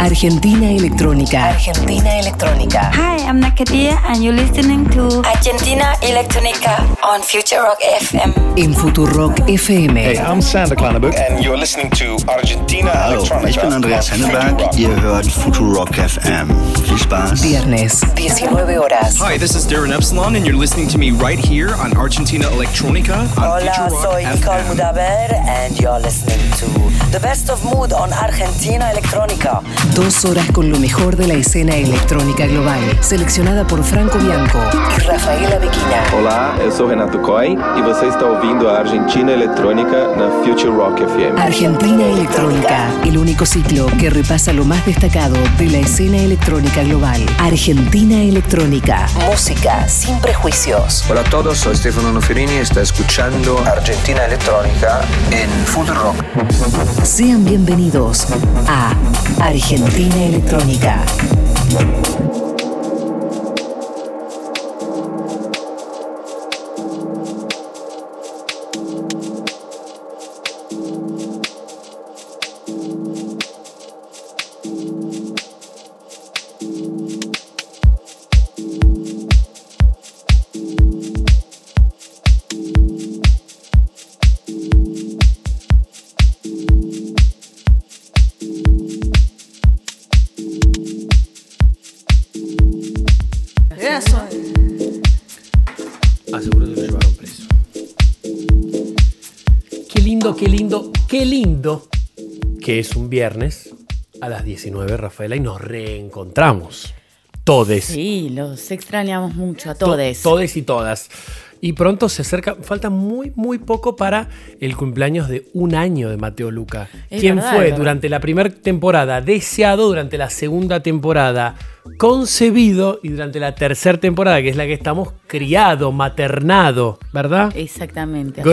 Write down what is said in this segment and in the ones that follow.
Argentina Electrónica. Argentina Electrónica. Hi, I'm Nakadia and you're listening to Argentina Electronica on Future Rock FM. En Futurock FM. Hey, I'm Sander Klanenburg. And you're listening to Argentina Hallo, Electronica. ich bin Andreas on Future Henneberg. Rock. Ihr hört Futurock FM. Viel Spaß. Viernes, 19 horas. Hi, this is Darren Epsilon, and you're listening to me right here on Argentina Electronica on Hola, Future Rock soy Nicole FM. Mudaber and you're listening to The Best of Mood on Argentina Electronica. Dos horas con lo mejor de la escena electrónica global. Seleccionada por Franco Bianco y Rafaela Bequina. Olá, eu sou Renato Coy e você está ouvindo a Argentina Eletrônica na Future Rock FM. Argentina Electrónica, el único ciclo que repasa lo más destacado de la escena electrónica global. Argentina Electrónica, música sin prejuicios. Hola a todos, soy Stefano Noferini y está escuchando Argentina Electrónica en Futurock. Sean bienvenidos a Argentina Electrónica. Lindo que es un viernes a las 19, Rafaela, y nos reencontramos. Todes. Sí, los extrañamos mucho a To- todos. Todes y todas. Y pronto se acerca, falta muy, muy poco para el cumpleaños de un año de Mateo Luca. Es quien verdad, fue durante la primera temporada deseado, durante la segunda temporada concebido y durante la tercera temporada, que es la que estamos, criado, maternado, ¿verdad? Exactamente. así.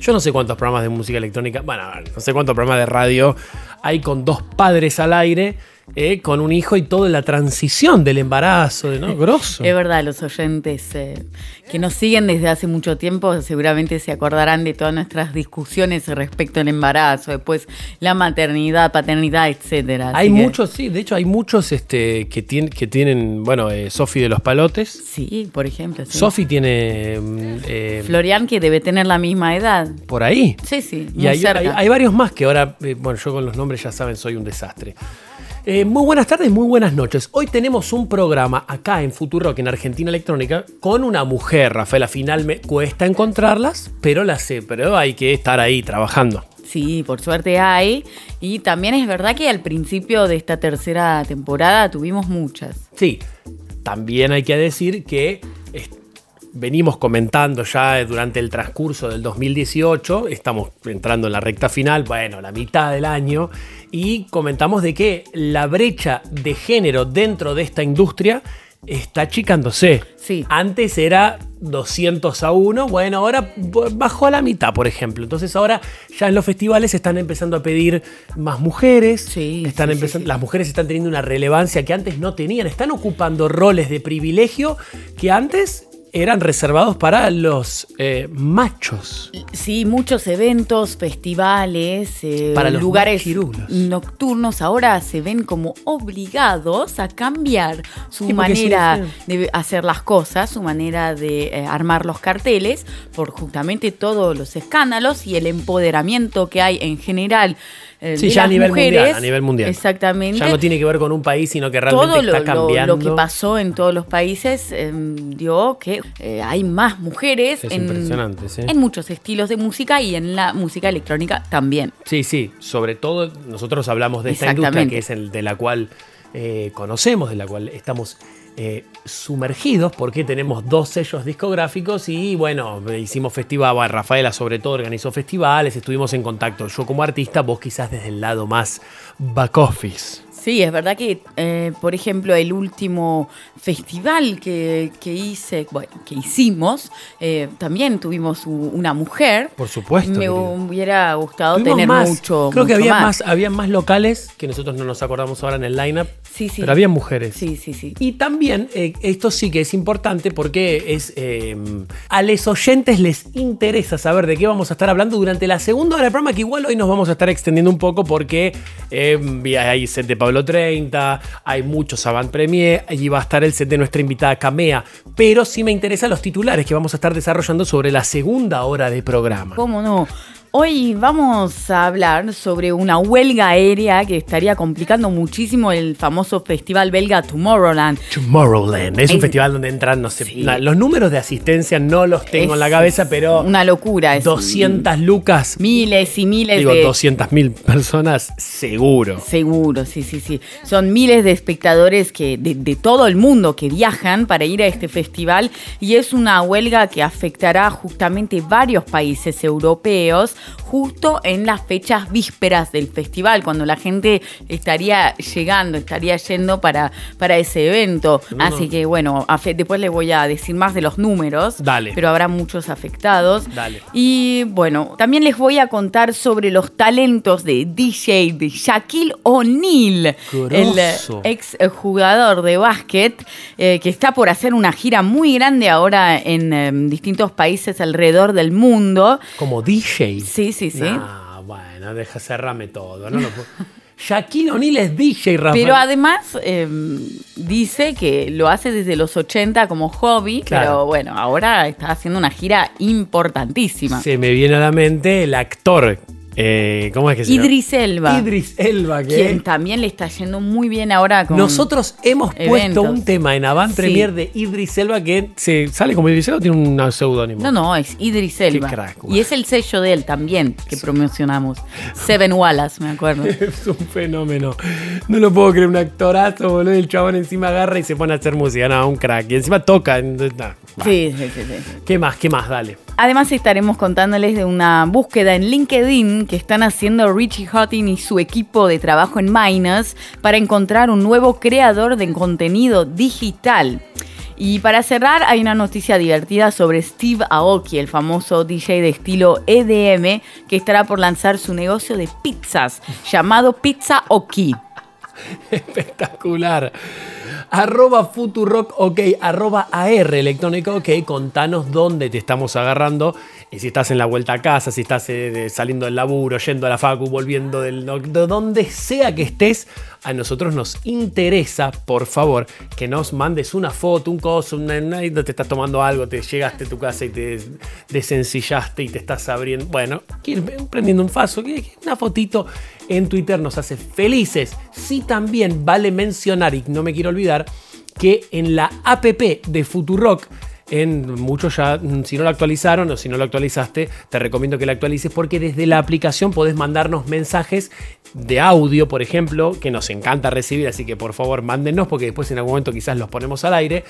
Yo no sé cuántos programas de música electrónica, bueno, no sé cuántos programas de radio hay con dos padres al aire, eh, con un hijo y toda la transición del embarazo, ¿no? Grosso. Es verdad, los oyentes eh, que nos siguen desde hace mucho tiempo seguramente se acordarán de todas nuestras discusiones respecto al embarazo, después la maternidad, paternidad, etcétera. Hay que- muchos, sí, de hecho hay muchos este, que, tienen, que tienen, bueno, eh, Sofi de los Palotes. Sí, por ejemplo. sí. Sofi tiene mm, eh, Florian, que debe tener la misma edad. por ahí. Sí, sí, Y muy hay, cerca. hay- hay varios más que ahora, eh, bueno, yo con los nombres ya saben, soy un desastre. Eh, muy buenas tardes, muy buenas noches. Hoy tenemos un programa acá en Futurock, en Argentina Electrónica, con una mujer, Rafael. Al final me cuesta encontrarlas, pero las sé, pero hay que estar ahí trabajando. Sí, por suerte hay. Y también es verdad que al principio de esta tercera temporada tuvimos muchas. Sí, también hay que decir que venimos comentando ya durante el transcurso del 2018, estamos entrando en la recta final, bueno, la mitad del año, y comentamos de que la brecha de género dentro de esta industria está achicándose. Sí. Antes era 200 a 1, bueno, ahora bajó a la mitad, por ejemplo. Entonces ahora ya en los festivales están empezando a pedir más mujeres. Sí, están sí, empezando, sí. Las mujeres están teniendo una relevancia que antes no tenían. Están ocupando roles de privilegio que antes eran reservados para los eh, machos. Sí, muchos eventos, festivales, eh, Para los lugares machirulos. nocturnos ahora se ven como obligados a cambiar su Sí, porque sí, manera sí. de hacer las cosas, su manera de eh, armar los carteles, por justamente todos los escándalos y el empoderamiento que hay en general. Eh, Sí, de ya a nivel mujeres. mundial. A nivel mundial. Exactamente. Ya no tiene que ver con un país, sino que realmente todo lo, está lo- cambiando. lo que pasó en todos los países eh, dio que eh, hay más mujeres Es en, impresionante, sí. en muchos estilos de música y en la música electrónica también. Sí, sí, sobre todo nosotros hablamos de esta industria que es el de la cual eh, conocemos, de la cual estamos eh, sumergidos, porque tenemos dos sellos discográficos y bueno, hicimos festival, bueno, Rafaela sobre todo organizó festivales, estuvimos en contacto, yo como artista, vos quizás desde el lado más back office. Sí, es verdad que, eh, por ejemplo, el último festival que, que hice, bueno, que hicimos, eh, también tuvimos una mujer. Por supuesto. Me hubiera gustado Tuvimos tener más, mucho. Creo que había más. había más locales que nosotros no nos acordamos ahora en el lineup. Sí, sí. Pero había mujeres. Sí, sí, sí. Y también, eh, esto sí que es importante porque es eh, a los oyentes les interesa saber de qué vamos a estar hablando durante la segunda hora del programa, que igual hoy nos vamos a estar extendiendo un poco porque eh, hay set de Pablo Apolo 30, hay muchos avant premier, allí va a estar el set de nuestra invitada Camea, pero sí me interesan los titulares que vamos a estar desarrollando sobre la segunda hora de programa. ¿Cómo no? Hoy vamos a hablar sobre una huelga aérea que estaría complicando muchísimo el famoso festival belga Tomorrowland. Tomorrowland, es un Es- festival donde entran, no sé, Sí. la- los números de asistencia no los tengo en la cabeza, pero Una locura. Es 200 lucas, miles y miles digo de... 200 mil personas, seguro. Seguro, sí, sí, sí. Son miles de espectadores que de, de todo el mundo que viajan para ir a este festival y es una huelga que afectará justamente varios países europeos justo en las fechas vísperas del festival, cuando la gente estaría llegando, estaría yendo para, para ese evento. Así que bueno, después les voy a decir más de los números, Dale. pero habrá muchos afectados. Dale. Y bueno, también les voy a contar sobre los talentos de DJ de Shaquille O'Neal, el ex jugador de básquet, eh, que está por hacer una gira muy grande ahora en eh, distintos países alrededor del mundo. Como DJ. Sí, sí, sí. Ah, bueno, deja cerrarme todo. No lo puedo- Shaquille O'Neal es DJ, Rafael. Pero además eh, dice que lo hace desde los 80 como hobby, Claro. pero bueno, ahora está haciendo una gira importantísima. Se me viene a la mente el actor. Eh, ¿Cómo es que se llama? Idris Elba. Idris Elba, que Quien también le está yendo muy bien ahora con Nosotros hemos puesto un tema en Avant Sí. Premier de Idris Elba que se sale como Idris Elba o tiene un seudónimo. No, no, es Idris Elba. crack, guau. y es el sello de él también que promocionamos. Seven Wallace, me acuerdo. Es un fenómeno. No lo puedo creer, un actorazo, boludo. El chabón encima agarra y se pone a hacer música. No, un crack. Y encima toca. Sí, sí, sí, sí. ¿Qué más? ¿Qué más? Dale. Además estaremos contándoles de una búsqueda en LinkedIn que están haciendo Richie Houghton y su equipo de trabajo en Minus para encontrar un nuevo creador de contenido digital. Y para cerrar, hay una noticia divertida sobre Steve Aoki, el famoso DJ de estilo EDM, que estará por lanzar su negocio de pizzas llamado Pizza Oki. Espectacular. Arroba Futurock, ok, arroba AR electrónico, ok, contanos dónde te estamos agarrando. Y si estás en la vuelta a casa, si estás eh, saliendo del laburo, yendo a la facu, volviendo del... De donde sea que estés, a nosotros nos interesa, por favor, que nos mandes una foto, un coso, una, una- te estás tomando algo, te llegaste a tu casa y te desencillaste y te estás abriendo, bueno, prendiendo un faso, una fotito en Twitter nos hace felices. Sí también vale mencionar, y no me quiero olvidar, que en la app de Futurock, en muchos ya, mm, si no lo actualizaron o si no lo actualizaste, te recomiendo que la actualices porque desde la aplicación podés mandarnos mensajes de audio, por ejemplo, que nos encanta recibir, así que por favor mándennos porque después en algún momento quizás los ponemos al aire.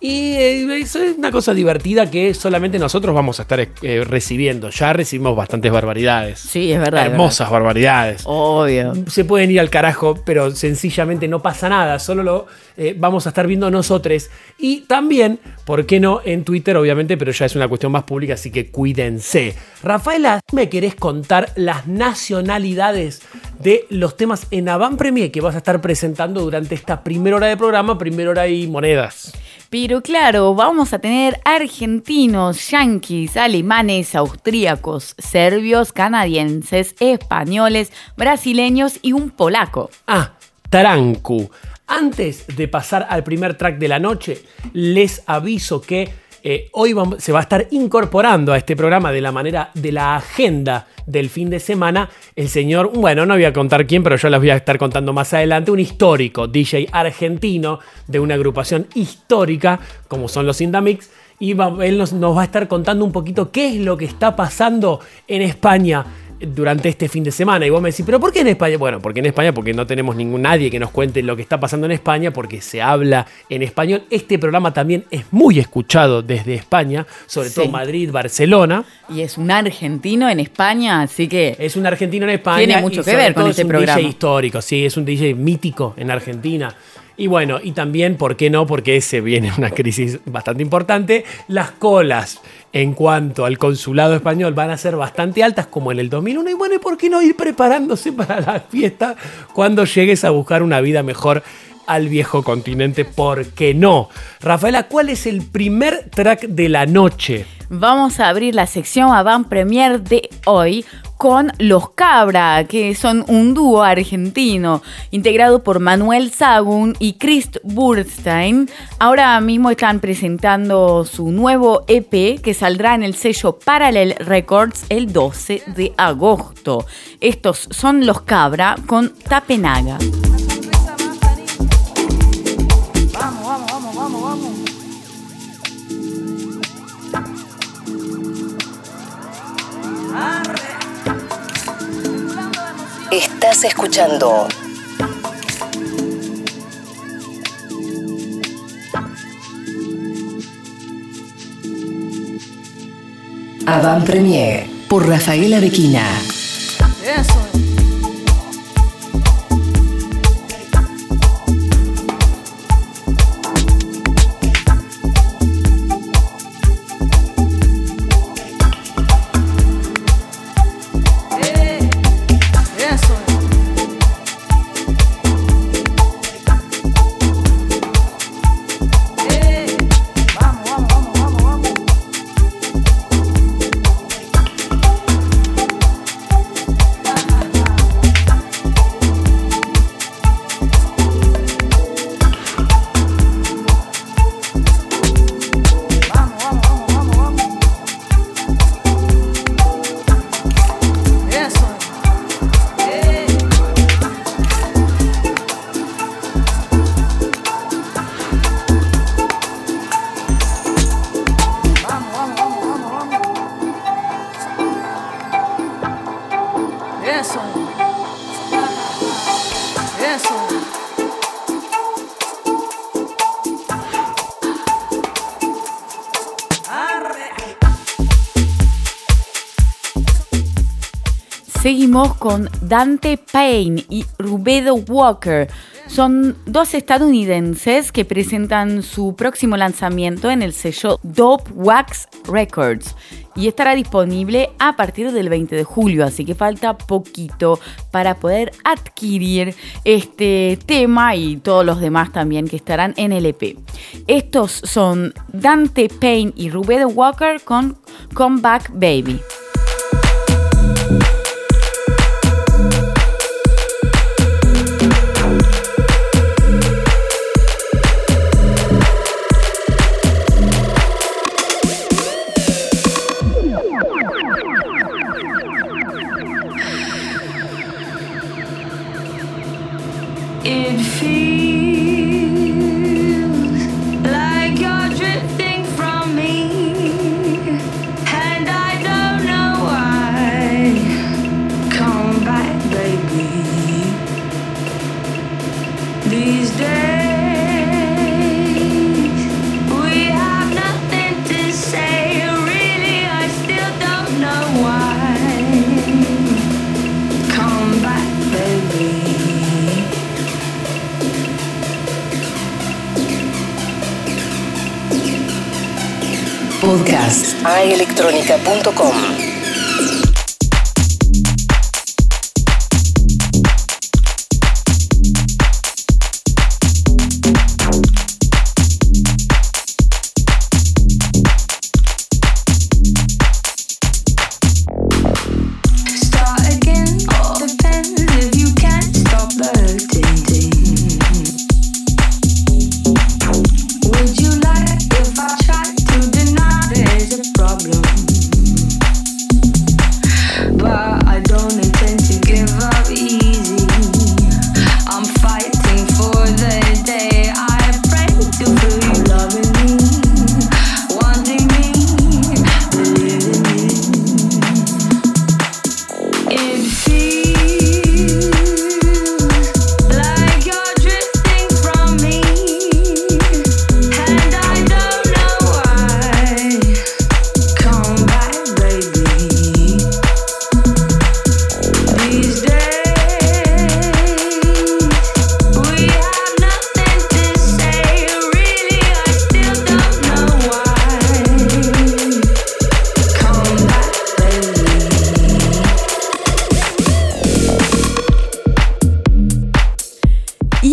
Y eh, eso es una cosa divertida que solamente nosotros vamos a estar eh, recibiendo. Ya recibimos bastantes barbaridades. Sí, es verdad. es Hermosas barbaridades. Obvio. se pueden ir al carajo, pero sencillamente no pasa nada, solo lo eh, vamos a estar viendo nosotros. Y también, ¿por qué no? En Twitter, obviamente, pero ya es una cuestión más pública, así que cuídense. Rafaela, ¿me querés contar las nacionalidades de los temas en Avant Premier que vas a estar presentando durante esta primera hora de programa, primera hora y monedas? Pero claro, vamos a tener argentinos, yanquis, alemanes, austríacos, serbios, canadienses, españoles, brasileños y un polaco. Ah, Tarancu. Antes de pasar al primer track de la noche, les aviso que eh, hoy se va a estar incorporando a este programa de la manera de la agenda del fin de semana el señor, bueno, no voy a contar quién, pero yo les voy a estar contando más adelante, un histórico DJ argentino de una agrupación histórica como son los Indamix. Y él nos va a estar contando un poquito qué es lo que está pasando en España durante este fin de semana. Y vos me decís, ¿pero por qué en España? Bueno, porque en España, porque no tenemos ningún nadie que nos cuente lo que está pasando en España, porque se habla en español. Este programa también es muy escuchado desde España, sobre Sí. todo Madrid, Barcelona. Y es un argentino en España, así que Es un argentino en España. Tiene mucho que ver con este es un programa. DJ histórico, sí, es un DJ mítico en Argentina. Y bueno, y también, ¿por qué no? Porque se viene una crisis bastante importante. Las colas en cuanto al consulado español van a ser bastante altas como en el 2001. Y bueno, ¿y por qué no ir preparándose para la fiesta cuando llegues a buscar una vida mejor al viejo continente, ¿por qué no? Rafaela, ¿cuál es el primer track de la noche? Vamos a abrir la sección Avant Premier de hoy con Los Cabra, que son un dúo argentino integrado por Manuel Sagun y Chris Burstein. Ahora mismo están presentando su nuevo EP que saldrá en el sello Parallel Records el 12 de agosto. Estos son Los Cabra con Tapenaga. Estás escuchando Avant Premier por Rafaela Bequina. Con Dante Payne y Rubedo Walker. Son dos estadounidenses que presentan su próximo lanzamiento en el sello Dope Wax Records y estará disponible a partir del 20 de julio, así que falta poquito para poder adquirir este tema y todos los demás también que estarán en el EP. Estos son Dante Payne y Rubedo Walker con Come Back Baby. Podcast aelectronica.com.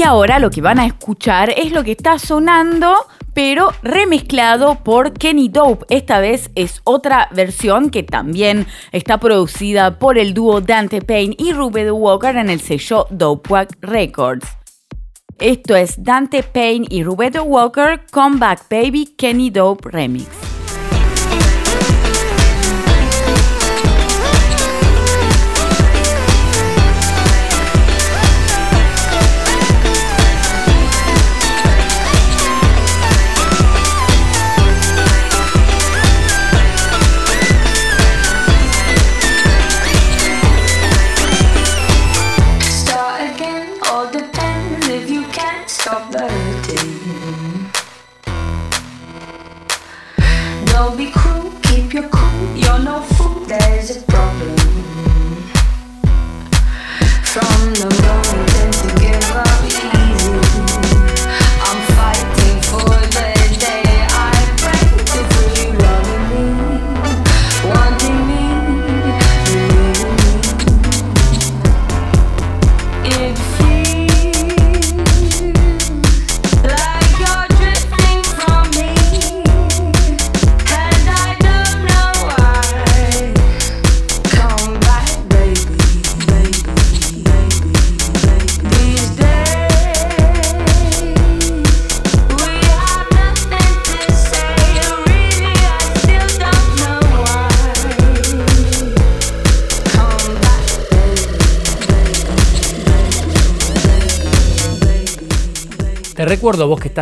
ahora lo que van a escuchar es lo que está sonando pero remezclado por Kenny Dope. Esta vez es otra versión que también está producida por el dúo Dante Payne y Ruben Walker en el sello Dope Records. Esto es Dante Payne y Rubedo Walker Comeback Baby Kenny Dope Remix.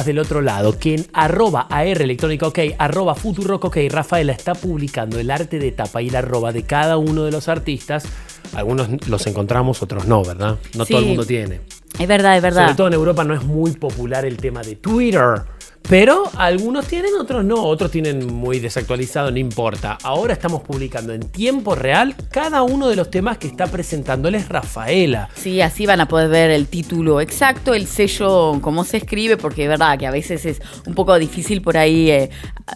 Del otro lado que en arroba AR electrónica ok, arroba futurock ok, Rafaela está publicando el arte de tapa y el arroba de cada uno de los artistas. Algunos los encontramos, otros no, ¿verdad? No Sí. todo el mundo tiene. Es verdad, es verdad. Sobre todo en Europa no es muy popular el tema de Twitter. Pero algunos tienen, otros no. Otros tienen muy desactualizado, no importa. Ahora estamos publicando en tiempo real cada uno de los temas que está presentándoles Rafaela. Sí, así van a poder ver el título exacto, el sello, cómo se escribe, porque es verdad que a veces es un poco difícil por ahí eh,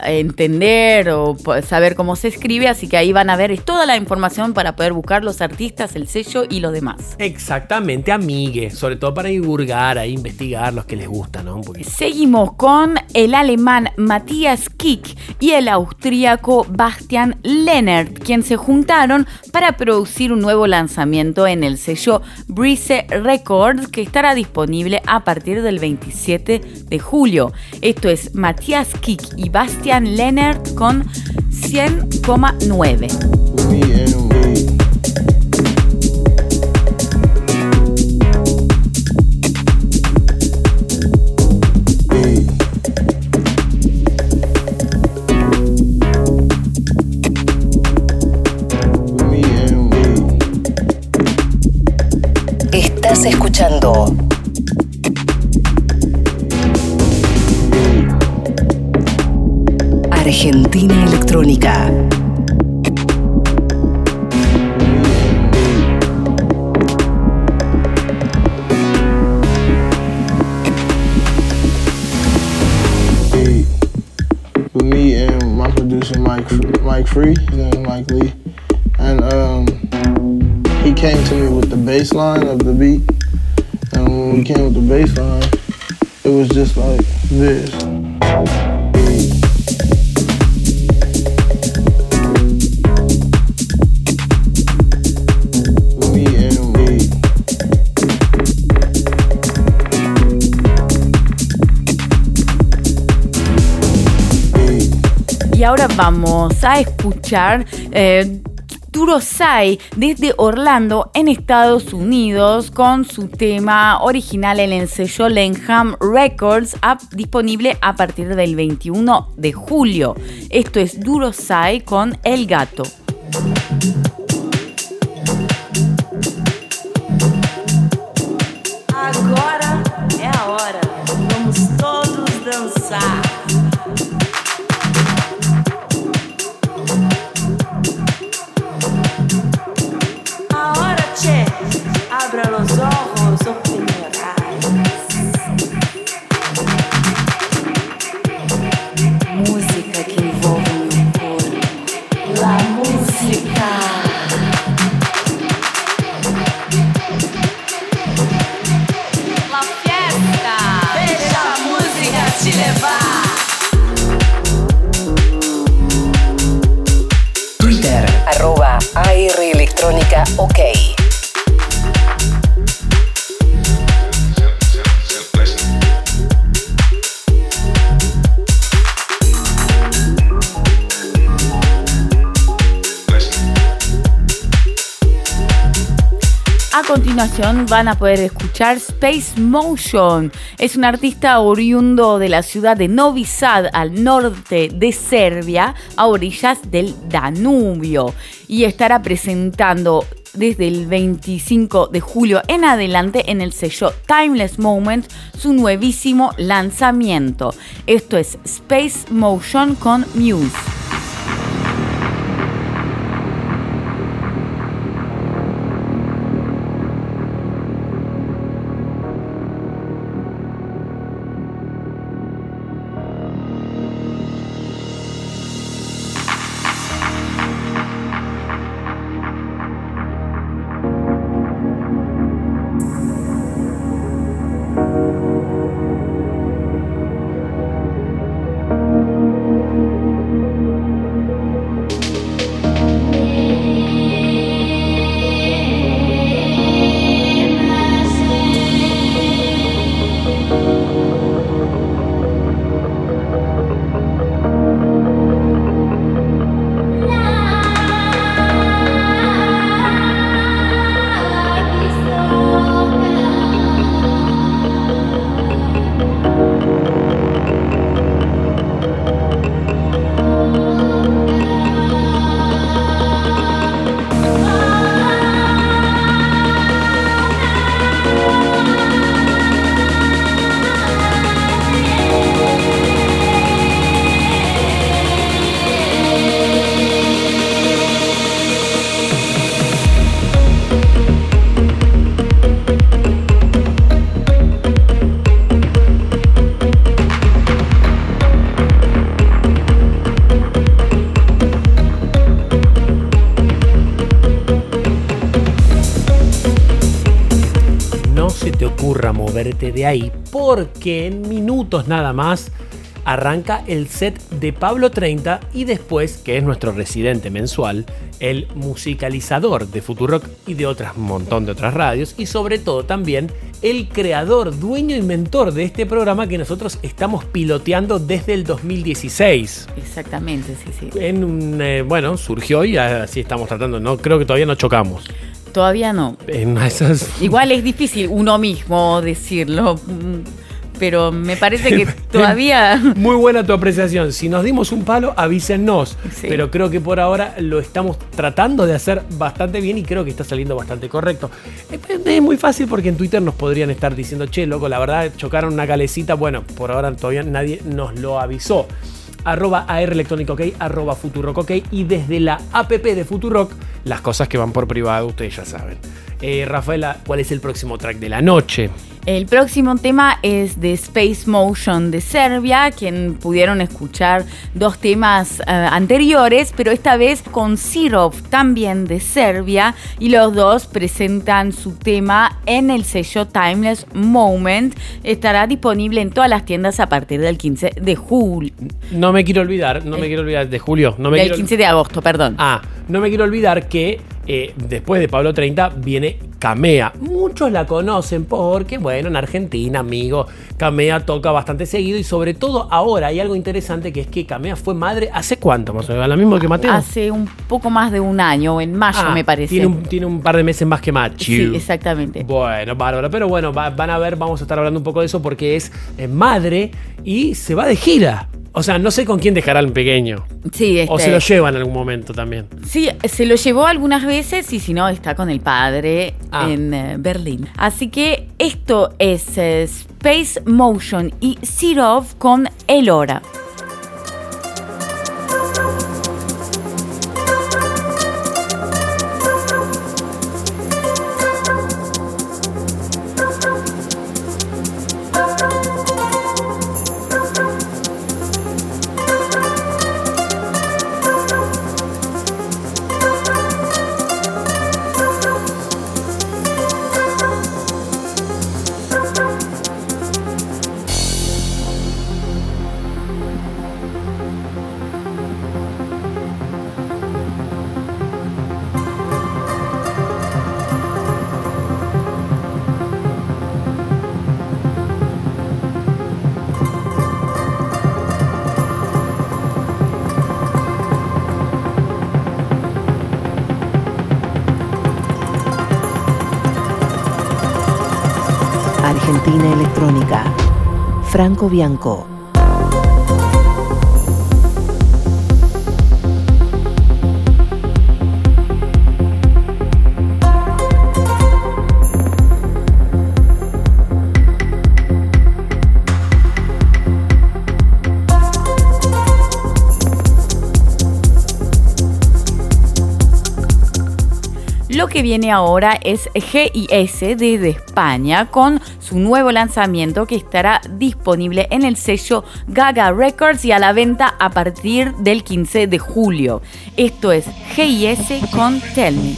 entender o saber cómo se escribe, así que ahí van a ver toda la información para poder buscar los artistas, el sello y lo demás. Exactamente, amigue. Sobre todo para divulgar, ahí investigar los que les gusta, ¿no? Un poquito. Seguimos con el alemán Matthias Kick y el austríaco Bastian Lennert, quien se juntaron para producir un nuevo lanzamiento en el sello Breeze Records que estará disponible a partir del 27 de julio. Esto es Matthias Kick y Bastian Lennert con 100,9. Estás escuchando Argentina Electrónica. with me and my producer Mike Mike Free, his Mike Lee, and um, he came to me with the bass line of the beat, and when we came with the bass line, it was just like this. Y ahora vamos a escuchar eh, Duro Sai desde Orlando en Estados Unidos con su tema original en el sello Lenham Records disponible a partir del 21 de julio. Esto es Duro Sai con El Gato. Van a poder escuchar Space Motion. Es un artista oriundo de la ciudad de Novi Sad, al norte de Serbia, a orillas del Danubio. Y estará presentando desde el 25 de julio en adelante en el sello Timeless Moment su nuevísimo lanzamiento. Esto es Space Motion con Muse. De ahí porque en minutos nada más arranca el set de Pablo 30 y después, que es nuestro residente mensual, el musicalizador de Futurock y de otras montón de otras radios y sobre todo también el creador, dueño y mentor de este programa que nosotros estamos piloteando desde el 2016. Exactamente, sí, sí. En un, eh, bueno, surgió y así estamos tratando. No creo que todavía no chocamos. Todavía no. En esas Igual es difícil uno mismo decirlo, mm, pero me parece que todavía... Muy buena tu apreciación. Si nos dimos un palo, avísennos. Pero creo que por ahora lo estamos tratando de hacer bastante bien y creo que está saliendo bastante correcto. Es es muy fácil porque en Twitter nos podrían estar diciendo, che, loco, la verdad chocaron una calecita. Bueno, por ahora todavía nadie nos lo avisó. Arroba AR Electrónico OK, arroba Futurock OK y desde la app de Futurock, las cosas que van por privado, ustedes ya saben. Eh, Rafaela, ¿cuál es el próximo track de la noche? El próximo tema es de Space Motion de Serbia, quien pudieron escuchar dos temas eh, anteriores, pero esta vez con Sirov, también de Serbia, y los dos presentan su tema en el sello Timeless Moment. Estará disponible en todas las tiendas a partir del 15 de julio. No me quiero olvidar, no me quiero olvidar de julio. No me del quiero- 15 de agosto, perdón. Ah, no me quiero olvidar que eh, después de Pablo 30 viene Camea. Muchos la conocen porque, bueno, en Argentina, amigo, Camea toca bastante seguido y sobre todo ahora hay algo interesante que es que Camea fue madre hace cuánto, más o menos, lo mismo que Mateo. Hace un poco más de un año, en mayo Ah, me parece. Tiene un, tiene un par de meses más que Machu. Sí, exactamente. Bueno, bárbaro. Pero bueno, va- van a ver, vamos a estar hablando un poco de eso porque es eh, madre y se va de gira. O sea, no sé con quién dejará al pequeño. Sí, O este- se lo lleva en algún momento también. Sí, se lo llevó algunas veces y si no, está con el padre Ah. en eh, Berlín. Así que esto es eh, Space Motion y Sirov con Elora. Argentina Bianco. Lo que viene ahora es GIS desde España con su nuevo lanzamiento que estará disponible en el sello Gaga Records y a la venta a partir del 15 de julio. Esto es GIS con Tell Me.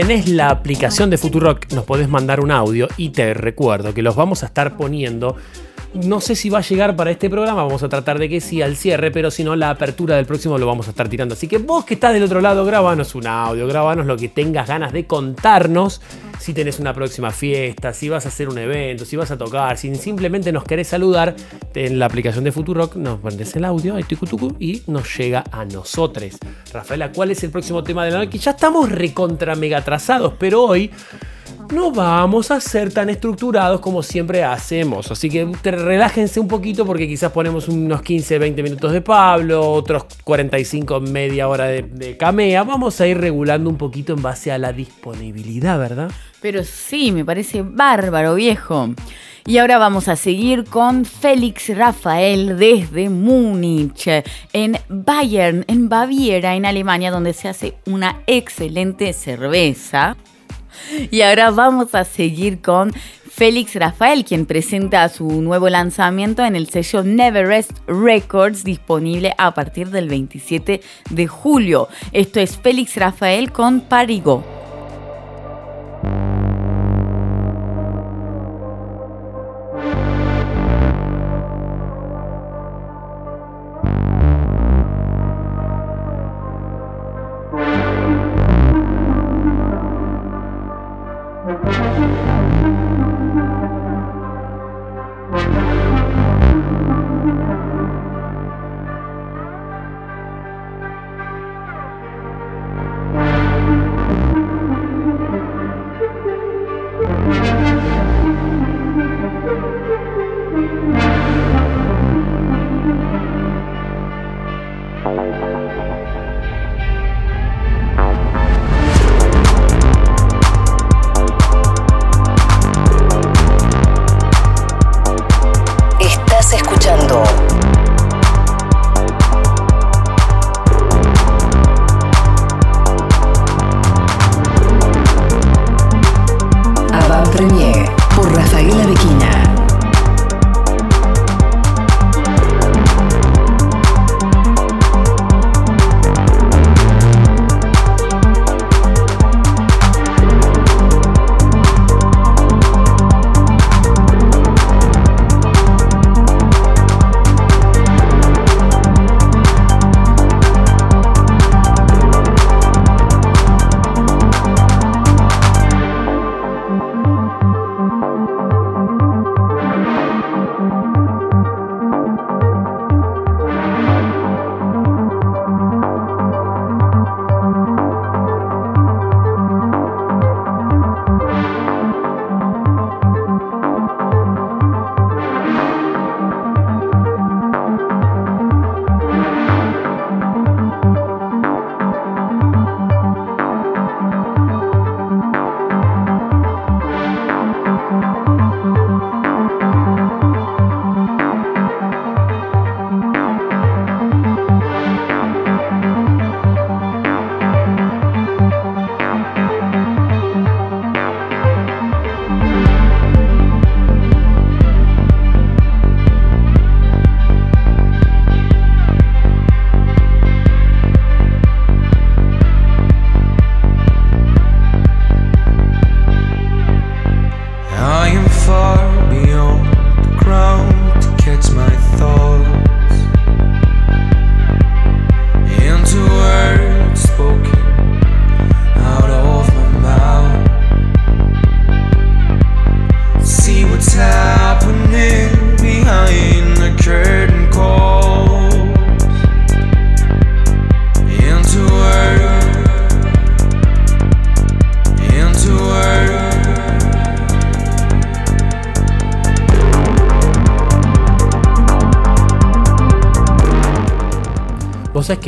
Tenés la aplicación de Futurock, nos podés mandar un audio y te recuerdo que los vamos a estar poniendo. No sé si va a llegar para este programa, vamos a tratar de que sí al cierre, pero si no, la apertura del próximo lo vamos a estar tirando. Así que vos que estás del otro lado, grabanos un audio, grabanos lo que tengas ganas de contarnos. Si tenés una próxima fiesta, si vas a hacer un evento, si vas a tocar, si simplemente nos querés saludar, en la aplicación de Futurock nos pones el audio y nos llega a nosotros. Rafaela, ¿cuál es el próximo tema de la noche? Ya estamos recontra mega atrasados, pero hoy no vamos a ser tan estructurados como siempre hacemos. Así que relájense un poquito porque quizás ponemos unos 15, 20 minutos de Pablo, otros 45, media hora de, de Camea. Vamos a ir regulando un poquito en base a la disponibilidad, ¿verdad? Pero sí, me parece bárbaro, viejo. Y ahora vamos a seguir con Félix Rafael desde Múnich, en Bayern, en Baviera, en Alemania, donde se hace una excelente cerveza. Y ahora vamos a seguir con Félix Rafael, quien presenta su nuevo lanzamiento en el sello Neverest Records, disponible a partir del 27 de julio. Esto es Félix Rafael con Parigo.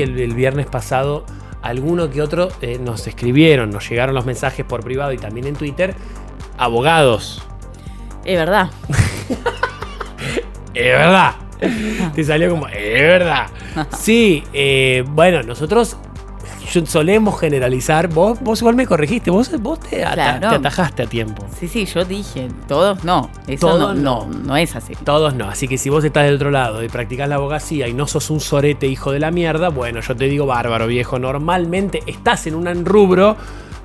Que el, el viernes pasado alguno que otro eh, nos escribieron, nos llegaron los mensajes por privado y también en Twitter, abogados. Es verdad. Es verdad. Te salió como, es verdad. Sí, eh, bueno, nosotros solemos generalizar. Vos, vos igual me corregiste, vos, vos te, ata- Claro. te atajaste a tiempo. Sí, sí, yo dije, todos no. Eso Todos no, no, no es así. Todos no. Así que si vos estás del otro lado y practicás la abogacía y no sos un sorete hijo de la mierda, bueno, yo te digo bárbaro, viejo. Normalmente estás en un rubro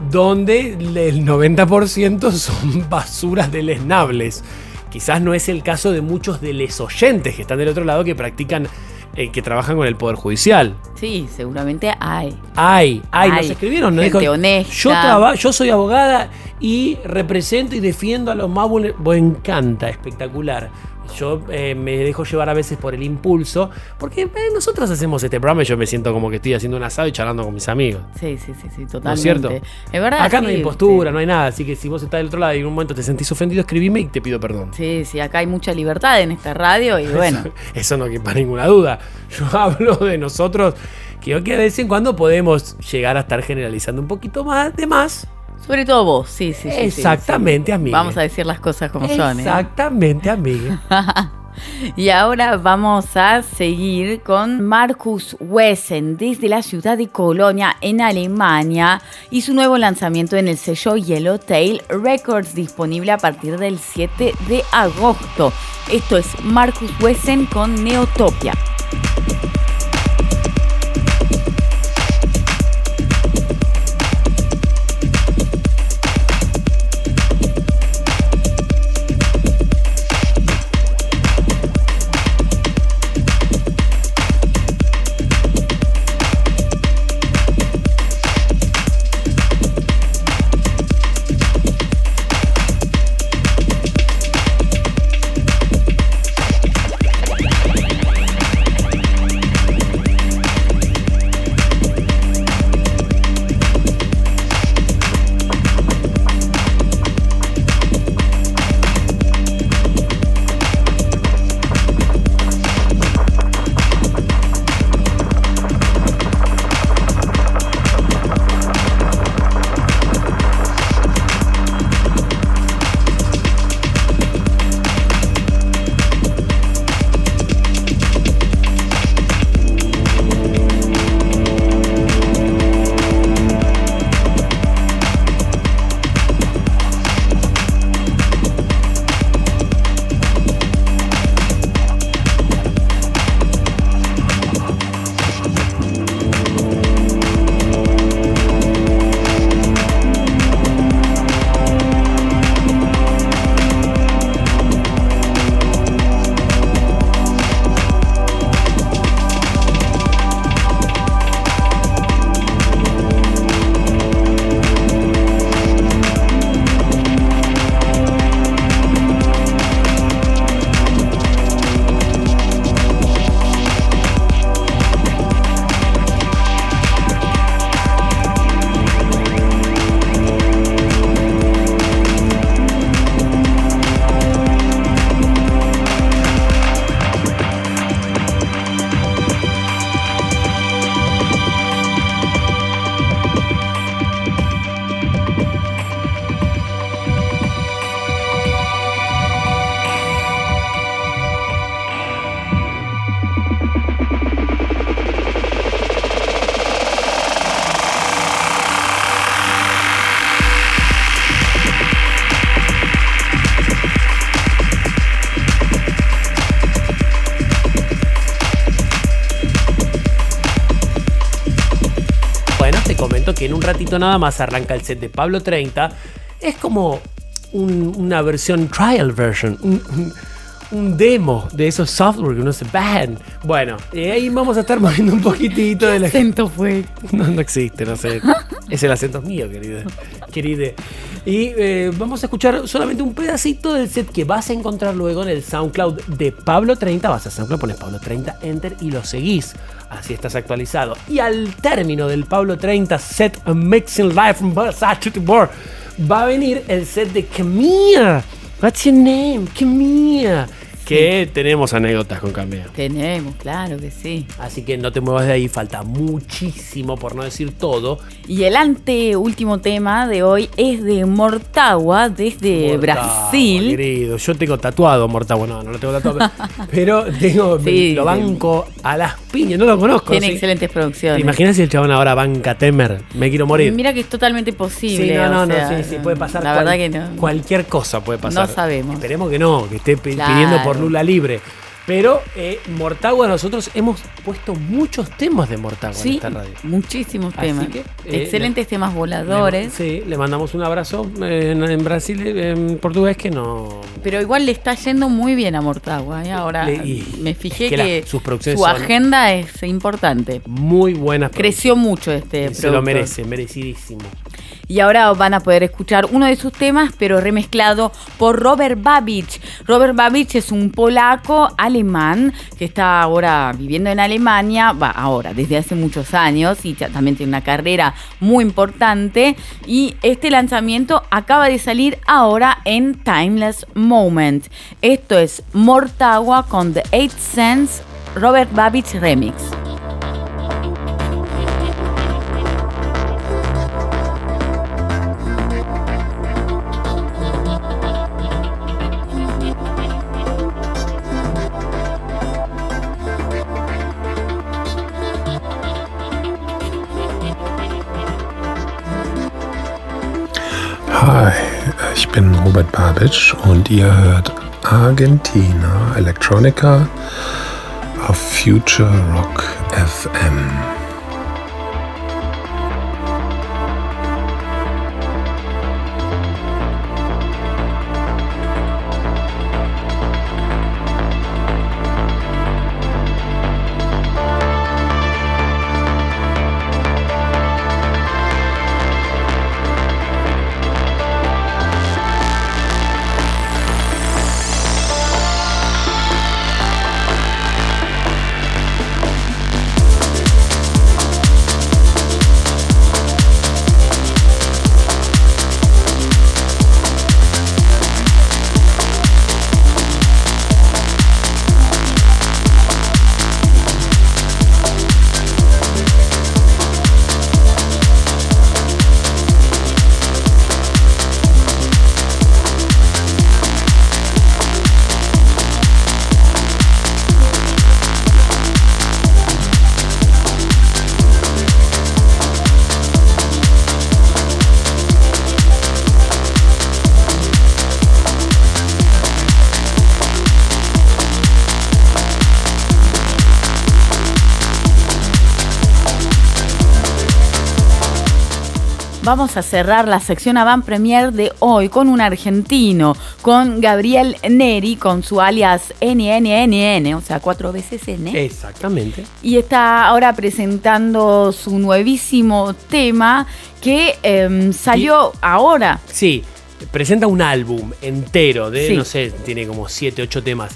donde el 90% son basuras deleznables. Quizás no es el caso de muchos de los oyentes que están del otro lado que practican, eh, que trabajan con el Poder Judicial. Sí, seguramente hay. Ay, ay, nos Hay escribieron, nos gente dijo, honesta. Yo, traba- yo soy abogada y represento y defiendo a los más vulnerables. Me encanta, espectacular. Yo eh, me dejo llevar a veces por el impulso, porque eh, nosotros hacemos este programa y yo me siento como que estoy haciendo un asado y charlando con mis amigos. Sí, sí, sí, sí, totalmente. ¿No es cierto? Es verdad. Acá no hay impostura, no hay nada, así que si vos estás del otro lado y en un momento te sentís ofendido, escribime y te pido perdón. Sí, sí, acá hay mucha libertad en esta radio y bueno. Eso, eso no quepa ninguna duda. Yo hablo de nosotros, que que de vez en cuando podemos llegar a estar generalizando un poquito más de más. Sobre todo vos, sí, sí, sí. Exactamente, sí. amiga. Vamos a decir las cosas como son. ¿eh? Exactamente, amiga. Y ahora vamos a seguir con Marcus Wesen desde la ciudad de Colonia en Alemania y su nuevo lanzamiento en el sello Yellowtail Records disponible a partir del 7 de agosto. Esto es Marcus Wesen con Neotopia. Ratito nada más arranca el set de Pablo 30. Es como un- una versión, trial version, un, un- un demo de esos software que uno se ban. Bueno, eh, ahí vamos a estar moviendo un poquitito de la acento fue? No, no existe, no sé. Es el acento mío, querida. Querida. Y eh, vamos a escuchar solamente un pedacito del set que vas a encontrar luego en el SoundCloud de Pablo 30. Vas a SoundCloud, pones Pablo 30, Enter y lo seguís. Así estás actualizado. Y al término del Pablo 30 set Mixing Live from Bar, va a venir el set de Camilla. What's your name? Camilla. Que tenemos anécdotas con Cameo. Tenemos, claro que sí. Así que no te muevas de ahí, falta muchísimo, por no decir todo. Y el anteúltimo tema de hoy es de Mortagua, desde Mortagua, Brasil. Querido, yo tengo tatuado Mortagua, no, no lo tengo tatuado, pero tengo, Sí, lo banco a las piñas, no lo conozco. Tiene excelentes producciones. ¿Te imaginas si el chabón ahora banca Temer? Me quiero morir. Mira que es totalmente posible. Sí, no, no, o no, sí, sí, puede pasar. La cual- verdad que no. Cualquier cosa puede pasar. No sabemos. Esperemos que no, que esté pidiendo por Lula libre. Pero eh, Mortagua, nosotros hemos puesto muchos temas de Mortagua en esta radio. muchísimos Así temas. que, eh, Excelentes temas Le- voladores. sí, le mandamos un abrazo eh, en, en Brasil, eh, en portugués, que no. Pero igual le está yendo muy bien a Mortagua. ¿eh? Ahora Le- y- me fijé es que que, producciones su agenda es importante. Muy buenas. Creció mucho este Se lo merece, merecidísimo. Y ahora van a poder escuchar uno de sus temas, pero remezclado por Robert Babich. Robert Babich es un polaco que está ahora viviendo en Alemania, va ahora, desde hace muchos años, y ta- también tiene una carrera muy importante. Y este lanzamiento acaba de salir ahora en Timeless Moment. Esto es Mortagua con The Eight Sense Robert Babich Remix. Bin Robert Babitsch und ihr hört Argentina Electronica auf Future Rock FM. Vamos a cerrar la sección Avant Premier de hoy con un argentino, con Gabriel Neri, con su alias NNNN, o sea, cuatro veces N. Exactamente. Y está ahora presentando su nuevísimo tema que em, salió ahora. Sí, presenta un álbum entero de, Sí. no sé, tiene como 7, 8 temas.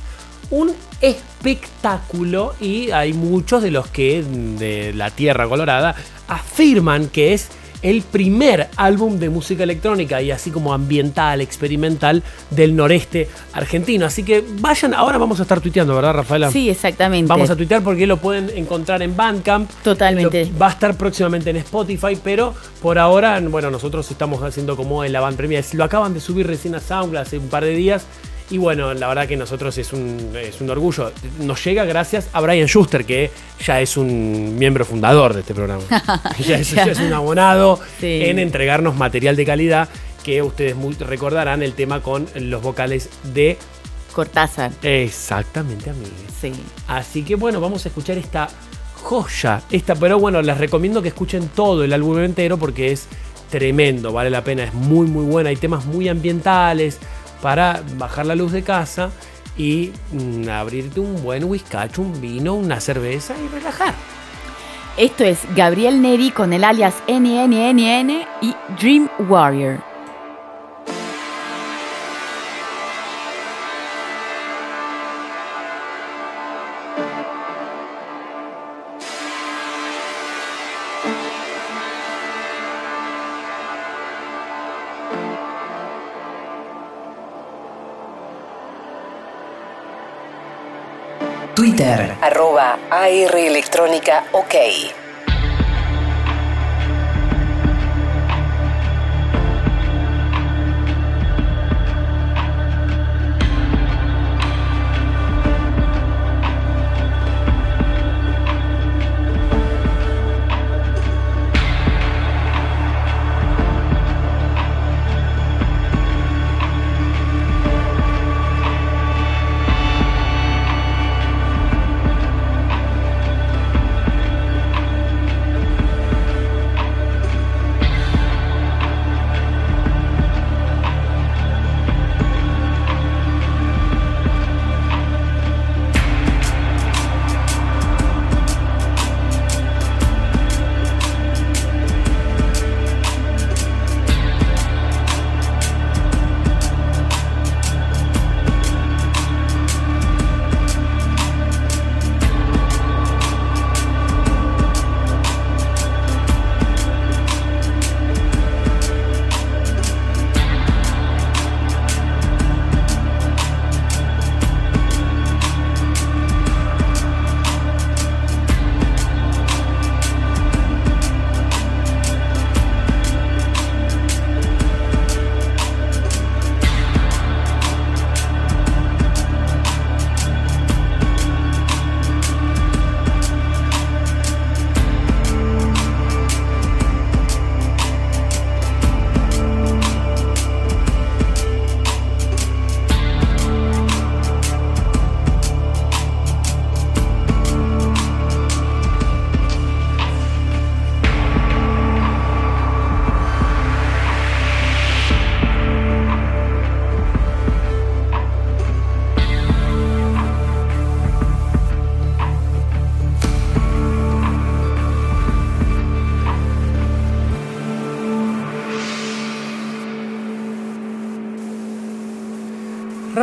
Un espectáculo y hay muchos de los que de la Tierra Colorada afirman que es el primer álbum de música electrónica y así como ambiental, experimental del noreste argentino. Así que vayan, ahora vamos a estar tuiteando, ¿verdad, Rafaela? Sí, exactamente. Vamos a tuitear porque lo pueden encontrar en Bandcamp. Totalmente. Lo- va a estar próximamente en Spotify, pero por ahora, bueno, nosotros estamos haciendo como el Avant Premier. Lo acaban de subir recién a SoundCloud hace un par de días. Y bueno, la verdad que nosotros es un, es un orgullo. Nos llega gracias a Brian Schuster, que ya es un miembro fundador de este programa. ya, es, ya es un abonado Sí. en entregarnos material de calidad que ustedes muy recordarán el tema con los vocales de Cortázar. Exactamente, amigues. Sí. Así que bueno, vamos a escuchar esta joya. Esta, pero bueno, les recomiendo que escuchen todo el álbum entero porque es tremendo, vale la pena, es muy muy buena. Hay temas muy ambientales para bajar la luz de casa y mm, abrirte un buen whiskacho, un vino, una cerveza y relajar. Esto es Gabriel Neri con el alias NNNN y Dream Warrior. Arroba AR Electrónica OK.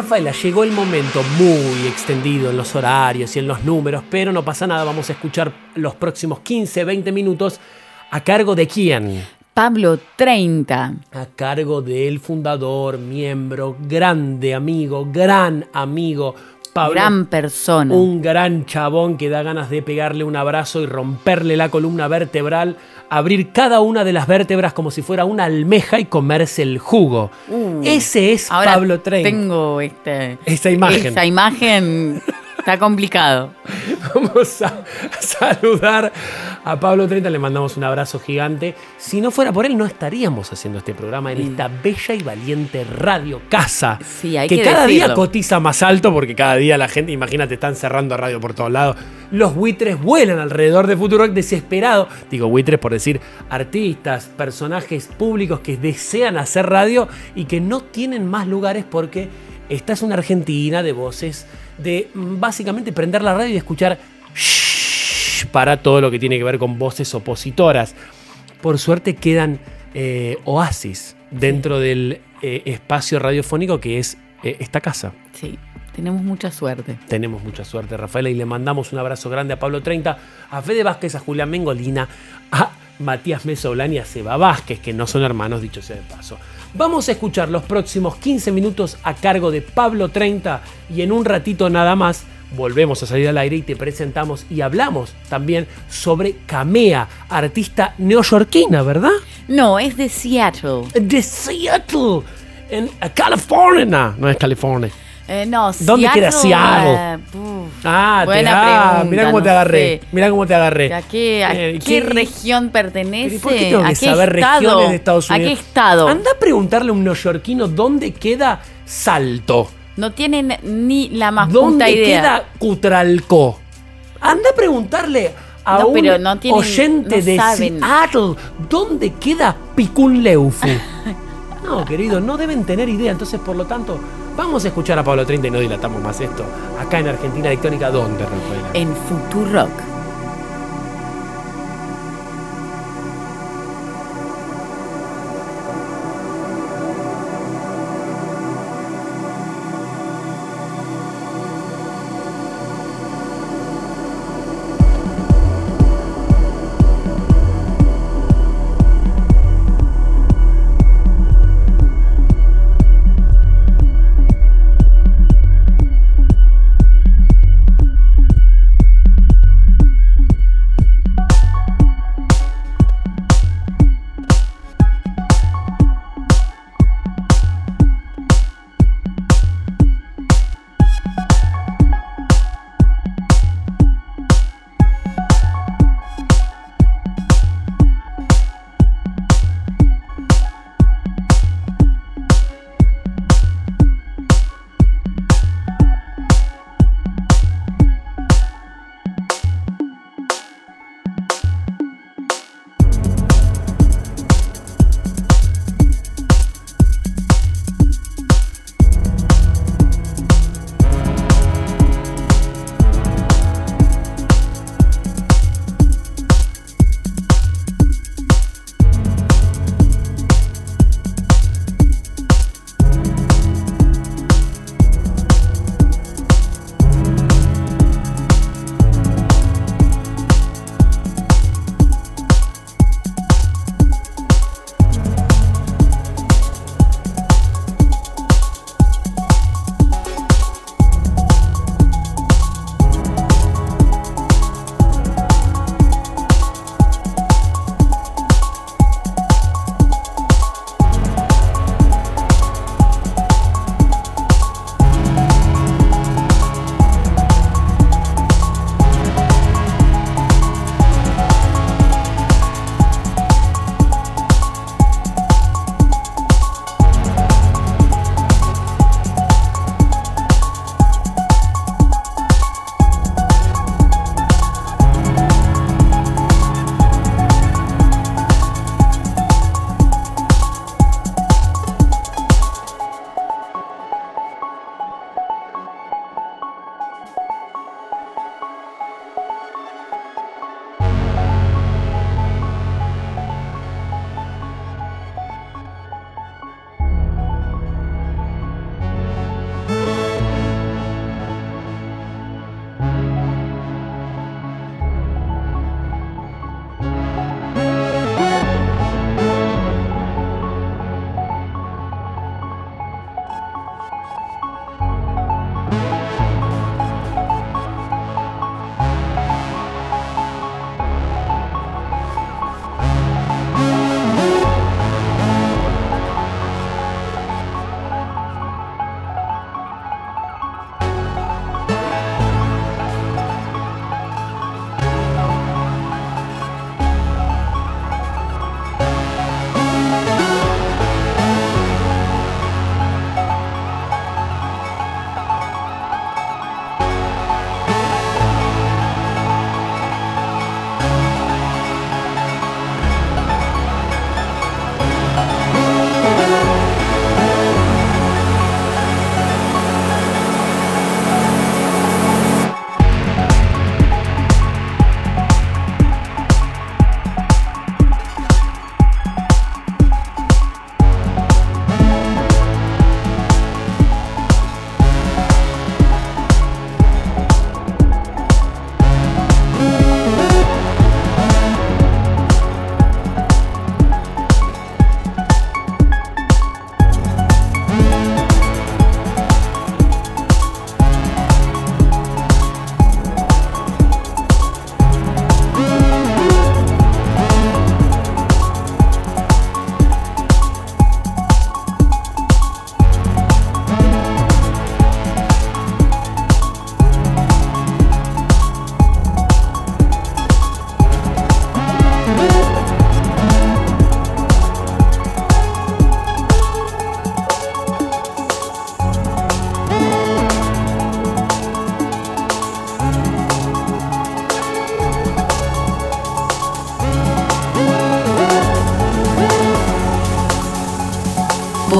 Rafaela, llegó el momento muy extendido en los horarios y en los números, pero no pasa nada, vamos a escuchar los próximos 15, 20 minutos a cargo de quién? Pablo 30. A cargo del fundador, miembro, grande amigo, gran amigo. Pablo, Gran persona. un gran chabón que da ganas de pegarle un abrazo y romperle la columna vertebral, abrir cada una de las vértebras como si fuera una almeja y comerse el jugo. Uh, Ese es ahora Pablo 30. Tengo este, Esa imagen. Esa imagen está complicado. Vamos a saludar a Pablo 30, le mandamos un abrazo gigante. Si no fuera por él, no estaríamos haciendo este programa en esta bella y valiente radio casa. Sí, hay que, que cada día cotiza más alto porque cada día la gente, imagínate, están cerrando radio por todos lados. Los buitres vuelan alrededor de Futurock desesperado. Digo buitres por decir artistas, personajes públicos que desean hacer radio y que no tienen más lugares porque esta es una Argentina de voces, de mm, básicamente prender la radio y escuchar para todo lo que tiene que ver con voces opositoras. Por suerte quedan eh, oasis dentro del eh, espacio radiofónico que es eh, esta casa. Sí, tenemos mucha suerte. Tenemos mucha suerte, Rafaela, y le mandamos un abrazo grande a Pablo 30, a Fede Vázquez, a Julián Mengolina, a Matías Mesoblán y a Seba Vázquez, que no son hermanos, dicho sea de paso. Vamos a escuchar los próximos 15 minutos a cargo de Pablo 30 y en un ratito nada más volvemos a salir al aire y te presentamos y hablamos también sobre Camea, artista neoyorquina, ¿verdad? No, es de Seattle. De Seattle, en California. No es California. Eh, no, ¿Dónde queda Seattle? uf, Ah, te, buena ah, pregunta, mirá cómo no te agarré. sé. Mirá cómo te agarré. ¿A qué, a Eh, qué ¿qué- región pertenece? ¿Por qué tengo ¿A que qué saber estado? regiones de Estados ¿A Unidos? qué estado? Anda a preguntarle a un neoyorquino dónde queda Salto. No tienen ni la más puta ¿Dónde idea. queda Cutralcó? Anda a preguntarle a No, un pero no tienen- oyente de saben. Seattle dónde queda Picunleufu. no, querido, no deben tener idea. Entonces, por lo tanto, vamos a escuchar a Pablo 30 y no dilatamos más esto. Acá en Argentina Electrónica, ¿dónde, Rafaela? En Futurock.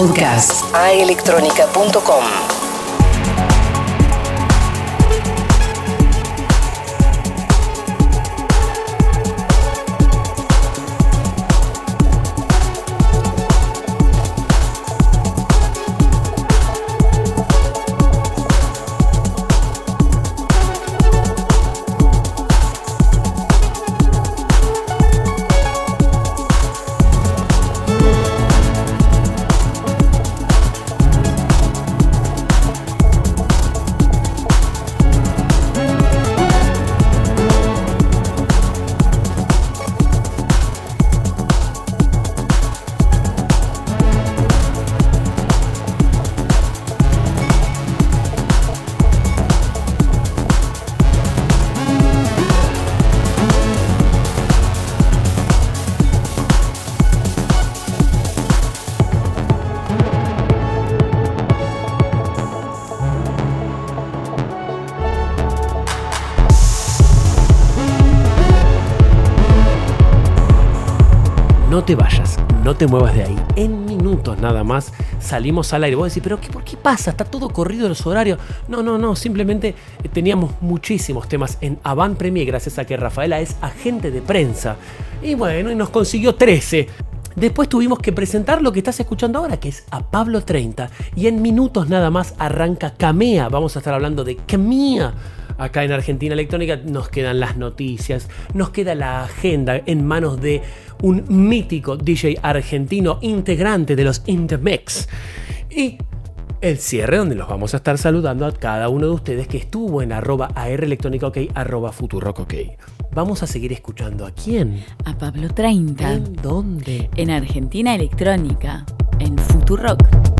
Podcast. No te vayas, no te muevas de ahí. En minutos nada más salimos al aire. Vos decís, pero qué, ¿por qué pasa? Está todo corrido los horarios. No, no, no. Simplemente eh, teníamos muchísimos temas en Avant Premier gracias a que Rafaela es agente de prensa. Y bueno, y nos consiguió 13. Después tuvimos que presentar lo que estás escuchando ahora, que es a Pablo 30. Y en minutos nada más arranca Camea. Vamos a estar hablando de Camea. Acá en Argentina Electrónica nos quedan las noticias, nos queda la agenda en manos de un mítico DJ argentino integrante de los Intermix. Y el cierre donde los vamos a estar saludando a cada uno de ustedes que estuvo en arroba aeroelectrónica ok, arroba futurock ok. Vamos a seguir escuchando a quién. A Pablo 30. ¿En dónde? En Argentina Electrónica. En Futurock.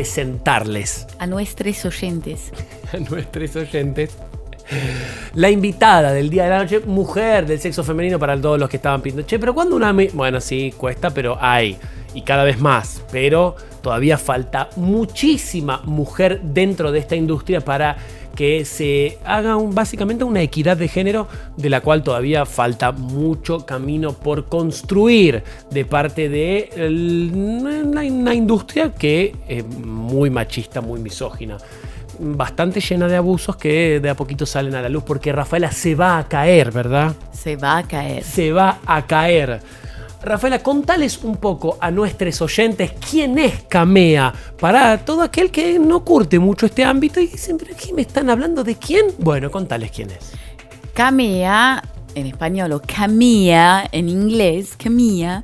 Presentarles A nuestros oyentes. a nuestros oyentes la invitada del día de la noche, mujer del sexo femenino para todos los que estaban pidiendo. Che, pero cuando una... mi-?" Bueno, sí, cuesta, pero hay. Y cada vez más. Pero todavía falta muchísima mujer dentro de esta industria para que se haga un- básicamente una equidad de género de la cual todavía falta mucho camino por construir de parte de el- una, una industria que es muy machista, muy misógina bastante llena de abusos que de a poquito salen a la luz porque Rafaela se va a caer, ¿verdad? Se va a caer. Se va a caer. Rafaela, contales un poco a nuestros oyentes quién es Camea para todo aquel que no curte mucho este ámbito y dicen, pero ¿qué me están hablando de quién? Bueno, contales quién es. Camea, en español, o Camilla en inglés, Camilla,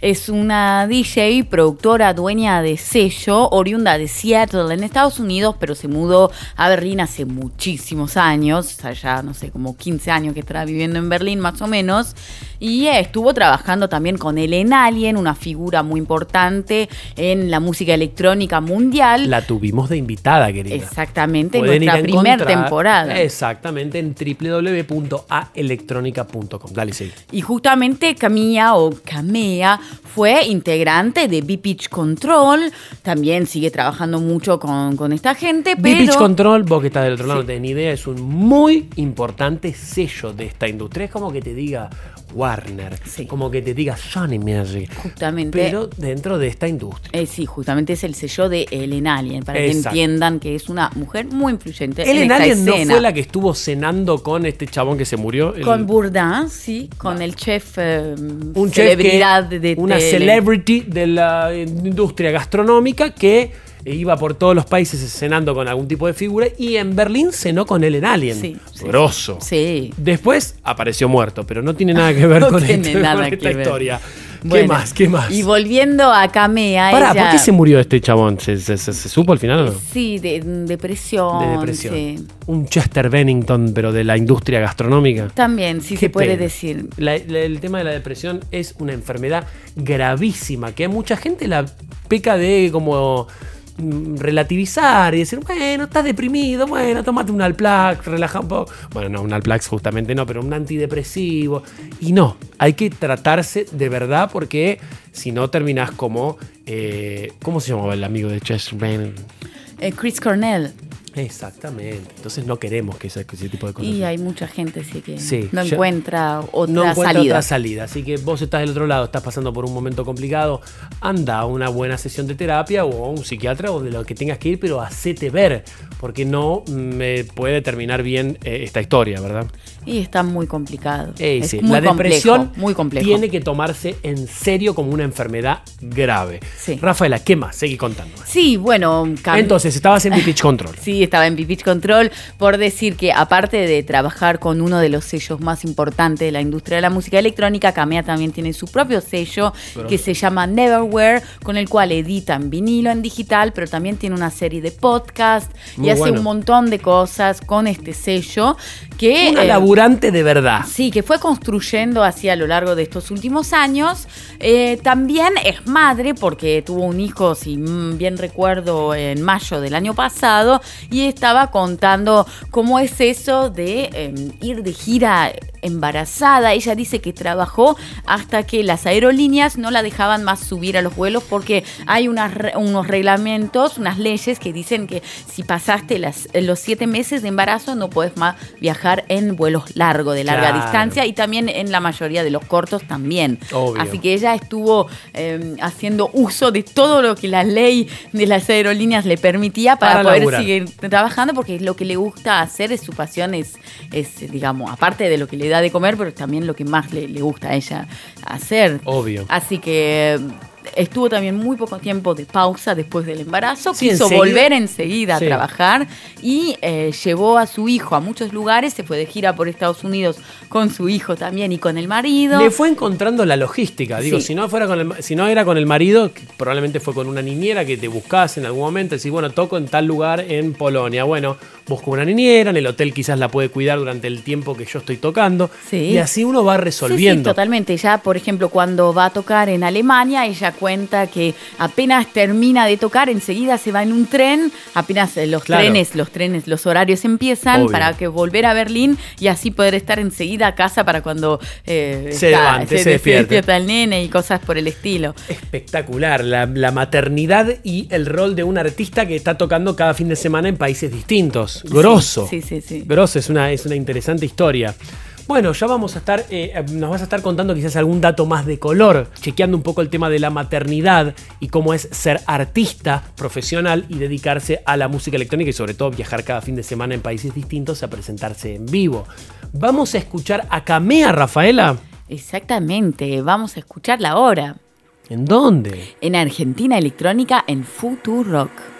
es una DJ, productora, dueña de sello, oriunda de Seattle en Estados Unidos, pero se mudó a Berlín hace muchísimos años, o sea, ya no sé, como 15 años que está viviendo en Berlín más o menos, y eh, estuvo trabajando también con Ellen Alien, una figura muy importante en la música electrónica mundial. La tuvimos de invitada, querida. Exactamente, en nuestra primera temporada. Exactamente, en www.aelectronica.com. Dale, sí. Y justamente Camilla o Camea fue integrante de B-Pitch Control. También sigue trabajando mucho con, con esta gente, pero. B-Pitch Control, vos que estás del otro lado, no tenés ni idea, es un muy importante sello de esta industria. Es como que te diga Warner, como que te diga Sony Music, Justamente. pero dentro de esta industria. Eh, sí, justamente es el sello de Ellen Alien, para que entiendan que es una mujer muy influyente en Ellen esta Allen no fue la que estuvo cenando con este chabón que se murió. el- Con Bourdain, sí, con el chef eh, un chef celebridad que- de una tele. celebrity de la industria gastronómica que iba por todos los países cenando con algún tipo de figura y en Berlín cenó con Ellen Alien. Sí, Grosso. Sí. Después apareció muerto, pero no tiene nada que ver No con, tiene este- nada con que esta ver. historia. ¿Qué Bueno, más? ¿Qué más? Y volviendo a Camea, Pará, ella... ¿por qué se murió este chabón? ¿Se, se- se- se supo al final o no? Sí, de depresión. De depresión. sí. Un Chester Bennington, pero de la industria gastronómica. También, sí Qué se puede pena. decir. La- la- el tema de la depresión es una enfermedad gravísima que mucha gente la peca de como relativizar y decir, bueno, estás deprimido, bueno, tómate un Alplax, relaja un poco. Bueno, no, un Alplax justamente no, pero un antidepresivo. Y no, hay que tratarse de verdad porque si no terminás como, eh, ¿cómo se llamaba el amigo de Bennington? Eh, Chris Cornell. Exactamente. Entonces no queremos que ese, ese tipo de cosas. Y hay mucha gente sí que Sí, no encuentra otra no encuentra salida. otra salida. Así que vos estás del otro lado, estás pasando por un momento complicado, anda a una buena sesión de terapia o a un psiquiatra o de lo que tengas que ir, pero hacete ver, porque no me puede terminar bien eh, esta historia, ¿verdad? Y está muy complicado. Ey, es sí, muy La depresión complejo, muy complejo. tiene que tomarse en serio como una enfermedad grave. Rafaela, ¿qué más? Seguí contando. Sí, bueno, Entonces, estabas en Pitch Control. Sí, estaba en Pitch Control por decir que aparte de trabajar con uno de los sellos más importantes de la industria de la música electrónica, Camea también tiene su propio sello que se llama Neverwhere, con el cual edita en vinilo, en digital, pero también tiene una serie de podcasts y hace un montón de cosas con este sello que... Una eh, de verdad. Sí, que fue construyendo así a lo largo de estos últimos años. Eh, también es madre porque tuvo un hijo, si mm, bien recuerdo, en mayo del año pasado y estaba contando cómo es eso de eh, ir de gira embarazada. Ella dice que trabajó hasta que las aerolíneas no la dejaban más subir a los vuelos porque hay unos reglamentos, unas leyes que dicen que si pasaste los siete meses de embarazo no puedes más viajar en vuelos largos, de larga Claro. distancia y también en la mayoría de los cortos también. Obvio. Así que ella estuvo eh, haciendo uso de todo lo que la ley de las aerolíneas le permitía para, Para poder laburar. seguir trabajando porque lo que le gusta hacer es su pasión, es, es, digamos, aparte de lo que le da de comer, pero también lo que más le, le gusta a ella hacer. Obvio. Así que eh, estuvo también muy poco tiempo de pausa después del embarazo, Sí, quiso enseguida- volver enseguida Sí. a trabajar y eh, llevó a su hijo a muchos lugares, se fue de gira por Estados Unidos con su hijo también y con el marido. Le fue encontrando la logística. Digo, Sí. si no fuera con el, si no era con el marido, probablemente fue con una niñera que te buscas en algún momento. Decís, bueno, toco en tal lugar en Polonia. Bueno, busco una niñera, en el hotel quizás la puede cuidar durante el tiempo que yo estoy tocando. Sí. Y así uno va Sí, sí, resolviendo. totalmente. Ya, por ejemplo, cuando va a tocar en Alemania, ella cuenta que apenas termina de tocar, enseguida se va en un tren, apenas eh, los Claro. trenes, los trenes, los horarios empiezan Obvio. para que volver a Berlín y así poder estar enseguida a casa para cuando eh, Se levante, se despierta el nene y cosas por el estilo. Espectacular, la, la maternidad y el rol de un artista que está tocando cada fin de semana en países distintos. Grosso. Sí, sí, sí. Grosso, es una, es una interesante historia. Bueno, ya vamos a estar, eh, nos vas a estar contando quizás algún dato más de color, chequeando un poco el tema de la maternidad y cómo es ser artista profesional y dedicarse a la música electrónica y sobre todo viajar cada fin de semana en países distintos a presentarse en vivo. Vamos a escuchar a Camea, Rafaela. Exactamente, vamos a escucharla ahora. ¿En dónde? En Argentina Electrónica en Futurock.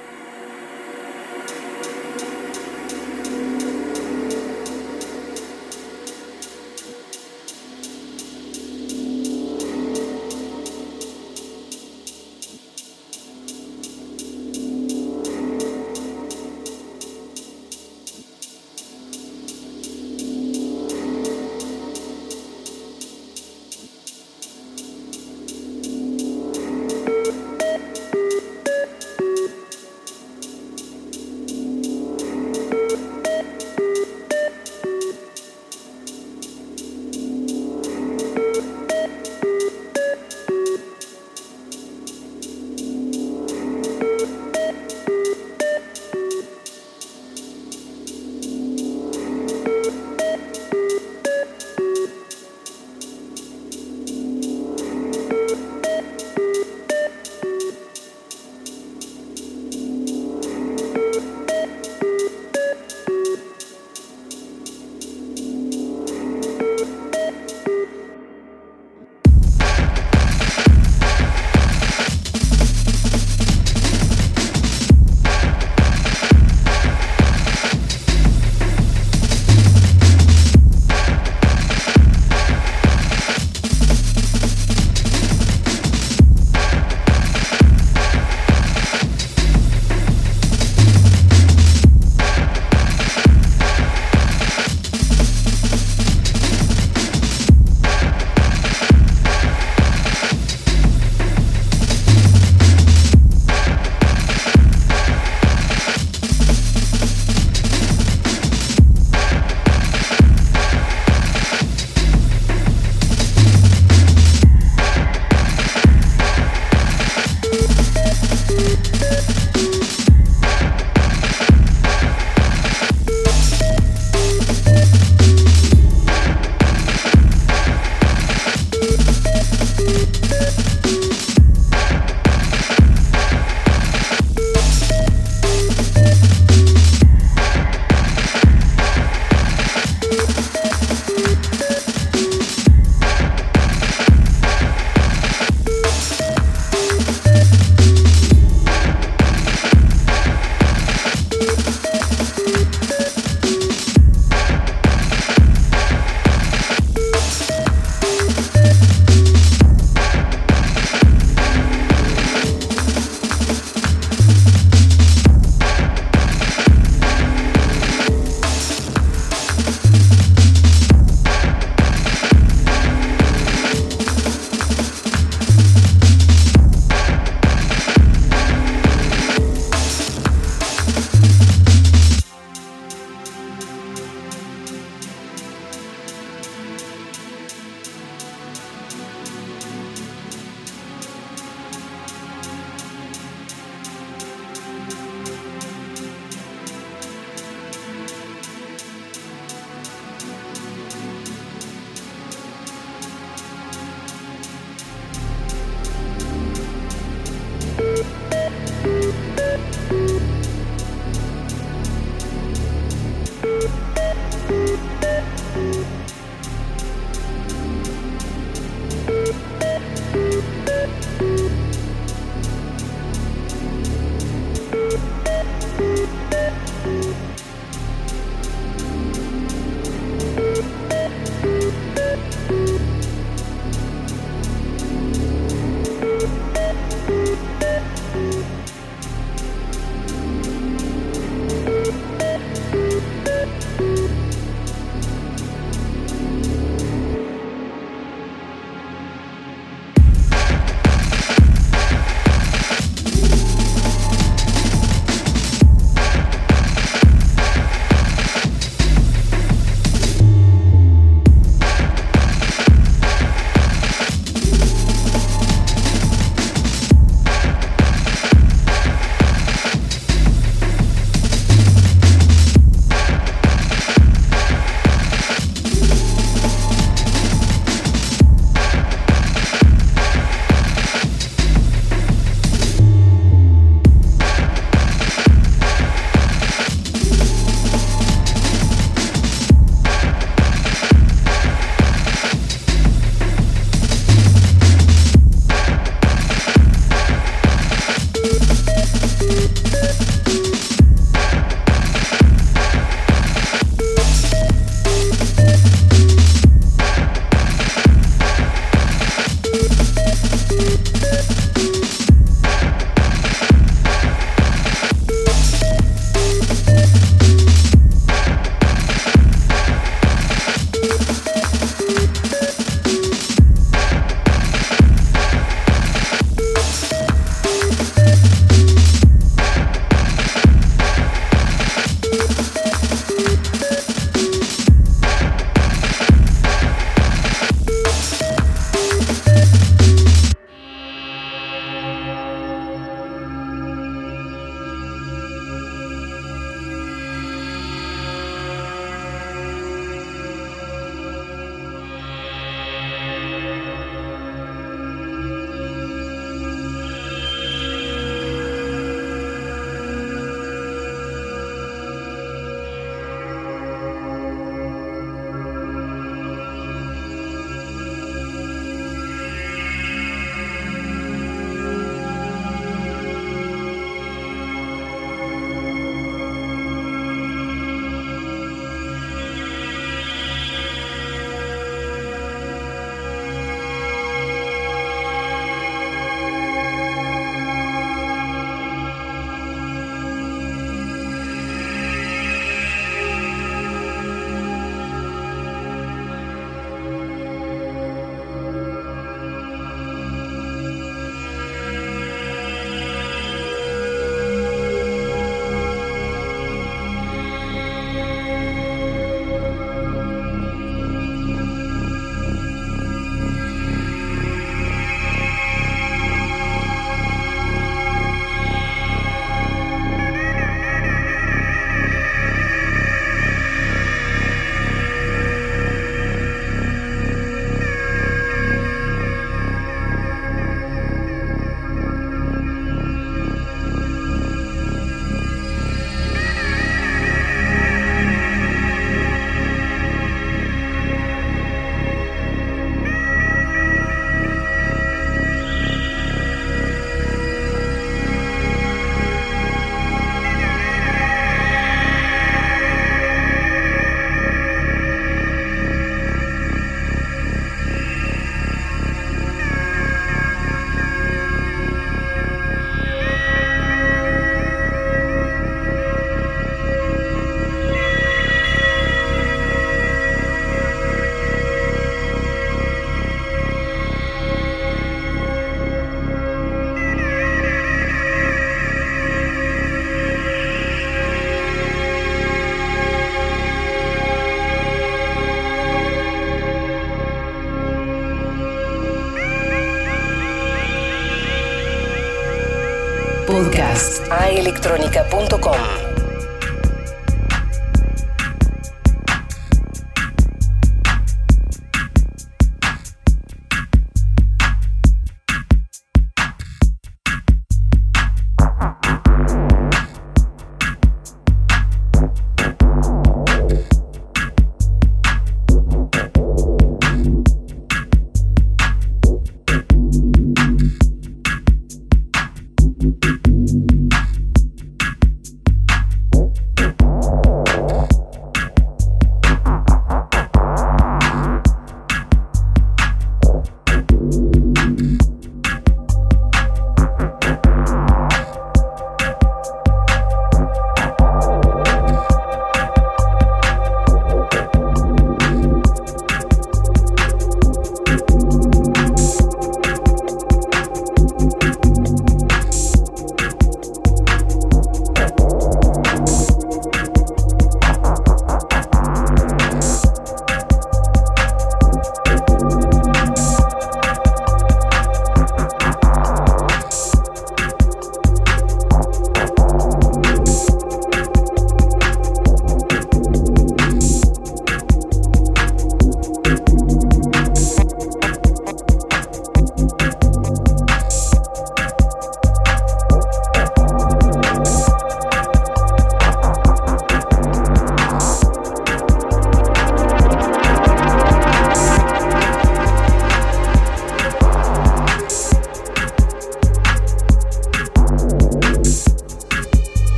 Podcast. aelectronica.com. Rafaela,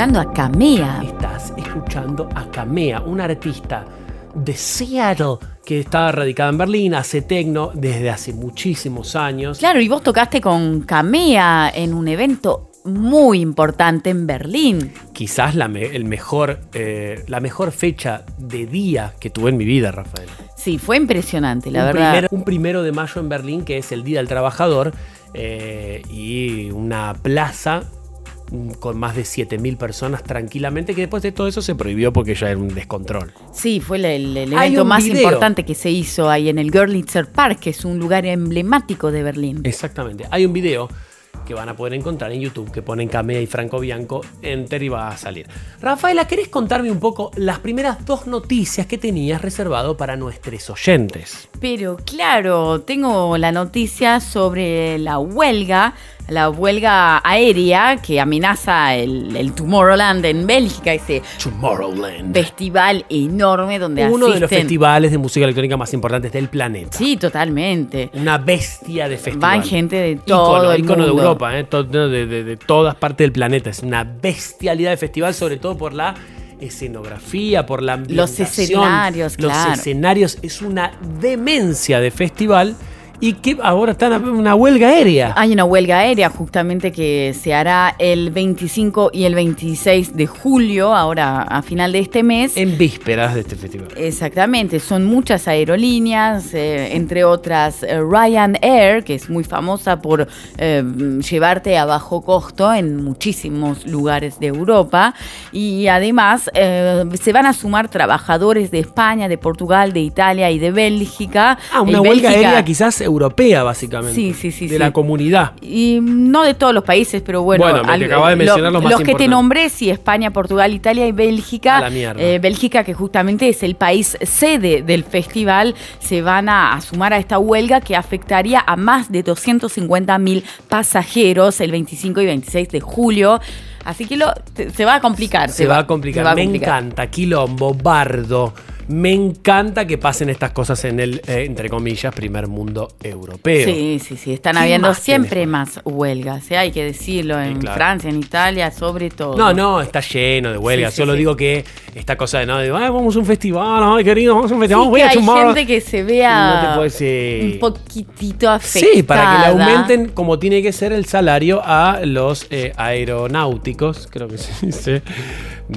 escuchando a Camea. Estás escuchando a Camea, una artista de Seattle que está radicada en Berlín, hace tecno desde hace muchísimos años. Claro, y vos tocaste con Camea en un evento muy importante en Berlín. Quizás la, me- el mejor, eh, la mejor fecha de día que tuve en mi vida, Rafael. Sí, fue impresionante, la un, verdad. un primero de mayo en Berlín, que es el Día del Trabajador, eh, y una plaza con más de 7.000 personas tranquilamente, que después de todo eso se prohibió porque ya era un descontrol. Sí, fue el, evento más video. importante que se hizo ahí en el Görlitzer Park, que es un lugar emblemático de Berlín. Exactamente. Hay un video que van a poder encontrar en YouTube que ponen Camea y Franco Bianco, enter y va a salir. Rafaela, ¿querés contarme un poco las primeras dos noticias que tenías reservado para nuestros oyentes? Pero claro, tengo la noticia sobre la huelga, la huelga aérea que amenaza el, el Tomorrowland en Bélgica, ese Tomorrowland. festival enorme donde Uno de los festivales de música electrónica más importantes del planeta. Sí, totalmente. Una bestia de festival. Van gente de todo el ícono de mundo. Europa, ¿eh? De, de- de todas partes del planeta. Es una bestialidad de festival, sobre todo por la escenografía, por la Los ambientación, escenarios, Los claro. escenarios es una demencia de festival y que ahora está una huelga aérea. Hay una huelga aérea justamente que se hará el 25 y el 26 de julio, ahora a final de este mes. En vísperas de este festival. Exactamente, son muchas aerolíneas, eh, entre otras eh, Ryanair, que es muy famosa por eh, llevarte a bajo costo en muchísimos lugares de Europa. Y además se van a sumar trabajadores de España, de Portugal, de Italia y de Bélgica. Ah, una huelga aérea quizás europea, básicamente. Sí, sí, sí, De sí. la comunidad. Y no de todos los países, pero bueno. Bueno, me al- acabas de mencionar los más que te nombré, sí, España, Portugal, Italia y Bélgica. A la mierda. Eh, Bélgica, que justamente es el país sede del festival, se van a, a sumar a esta huelga que afectaría a más de 250 mil pasajeros el 25 y 26 de julio. Así que lo, se va a complicar. Se va a complicar. se va a Me complicar. encanta, quilombo, bardo. Me encanta que pasen estas cosas en el, eh, entre comillas, primer mundo europeo. Sí, sí, sí. Están ¿Qué habiendo más siempre más huelgas, ¿eh? hay que decirlo, en claro. Francia, en Italia, sobre todo. No, no, está lleno de huelgas. Sí, sí, Solo sí. digo que esta cosa de no, de, "Ay, vamos a un festival, ay, querido, vamos a un festival, Sí, voy a hay chumar". gente que se vea No te un poquitito afectada. Sí, para que le aumenten como tiene que ser el salario a los eh, aeronáuticos, creo que se dice,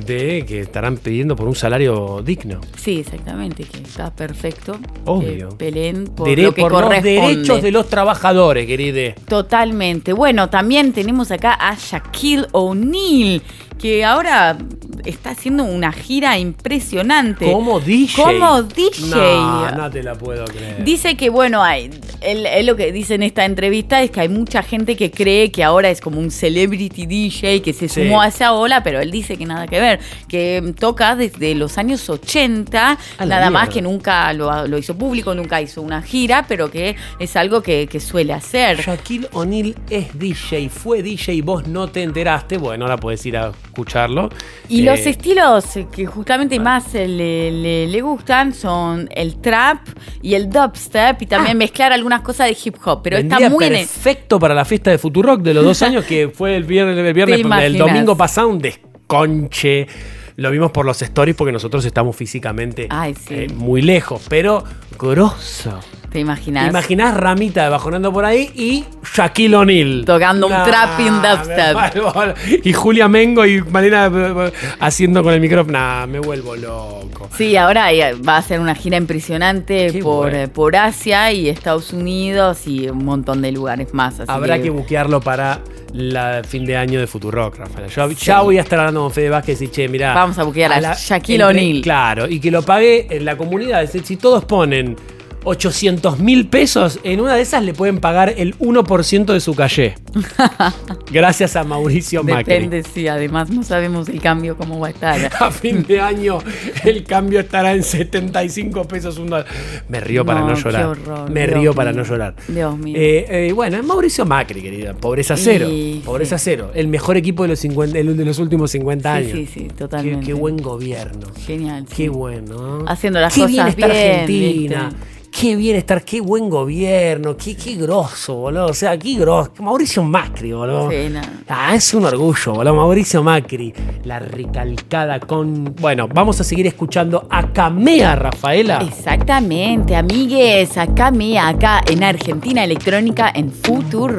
de que estarán pidiendo por un salario digno. Sí, exactamente, que está perfecto. Obvio. Peleen por Dere- lo que por los derechos de los trabajadores, querida. Totalmente. Bueno, también tenemos acá a Shaquille O'Neal, que ahora está haciendo una gira impresionante. Como DJ. Como DJ. No, no te la puedo creer. Dice que, bueno, hay, él, él lo que dice en esta entrevista es que hay mucha gente que cree que ahora es como un celebrity DJ que se Sí. sumó a esa ola, pero él dice que nada que ver, que toca desde los años 80, A la nada más que nunca lo, lo hizo público, nunca hizo una gira, pero que es algo que, que suele hacer. Shaquille O'Neal es DJ, fue DJ y vos no te enteraste. Bueno, ahora puedes ir a escucharlo. Y Eh, los estilos que justamente más eh, le, le- le gustan son el trap y el dubstep y también mezclar algunas cosas de hip hop, pero está muy en perfecto para la fiesta de Futurock de los dos años que fue el viernes, el viernes el domingo pasado, un desconche. Lo vimos por los stories porque nosotros estamos físicamente Ay, sí. eh, muy lejos, pero grosso. ¿Te imaginas? ¿Te imaginás Ramita bajonando por ahí y Shaquille O'Neal? Tocando un Nah, un dubstep. me vuelvo- Y Julia Mengo y Malena eh, haciendo con el micrófono. Nah, me vuelvo loco. Sí, ahora eh, va a hacer una gira impresionante Qué por, bueno. eh, por Asia y Estados Unidos y un montón de lugares más. así Habrá que buquearlo para la fin de año de Futurock, Rafael. Yo ya voy a estar hablando con Fede Vázquez y che, mira. Vamos a buquear a Shaquille O'Neal. Claro, y que lo pague en la comunidad. Es decir, si todos ponen 800 mil pesos, en una de esas le pueden pagar el 1% de su calle. Gracias a Mauricio Macri. Depende, sí, además no sabemos el cambio cómo va a estar. A fin de año el cambio estará en 75 pesos un dólar. Me río para No, no qué llorar. horror, Me Dios río para no llorar. Dios mío. Eh, eh, bueno, es Mauricio Macri, querida. Pobreza cero. Pobreza cero. El mejor equipo de los, 50, el de los últimos 50 Sí, años. sí, sí, totalmente. qué buen gobierno. Genial. Qué bueno. Haciendo las qué cosas bien bien, Argentina. Qué bien estar, qué buen gobierno, qué, qué grosso, boludo. O sea, qué grosso. Mauricio Macri, boludo. Sí, no. Ah, es un orgullo, boludo. Mauricio Macri. La recalcada con. Bueno, vamos a seguir escuchando a Camea, Rafaela. Exactamente, amigues, acá me, acá en Argentina Electrónica en Future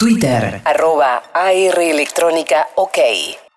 Twitter. Arroba AR Electrónica OK.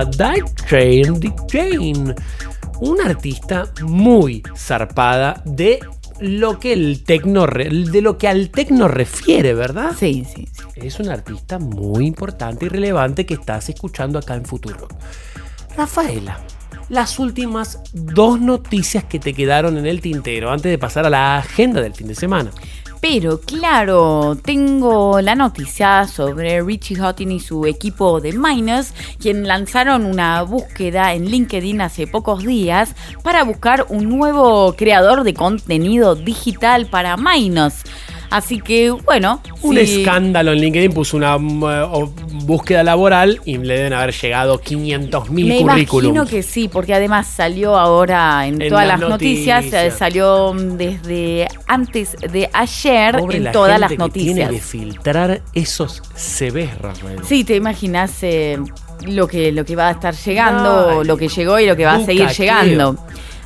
Importantísima DJ, DJ, una artista muy zarpada de lo que el tecno de lo que al tecno refiere, ¿verdad? Sí, sí, sí. Es una artista muy importante y relevante que estás escuchando acá en Futuro. Rafaela, las últimas dos noticias que te quedaron en el tintero antes de pasar a la agenda del fin de semana. Pero claro, tengo la noticia sobre Richie Houghton y su equipo de Minus, quien lanzaron una búsqueda en LinkedIn hace pocos días para buscar un nuevo creador de contenido digital para Minus. Así que, bueno, Un sí. escándalo en LinkedIn puso una o- búsqueda laboral y le deben haber llegado 500 mil Me imagino currículums. que sí, porque además salió ahora en, En todas las noticias, noticias. eh, salió mm, desde antes de ayer Pobre en la todas gente las que Tiene noticias. que filtrar esos CVs, Rafael. Sí, te imaginas eh, lo, que, lo que va a estar llegando, lo que llegó y lo que va a seguir Bucaqueo. llegando.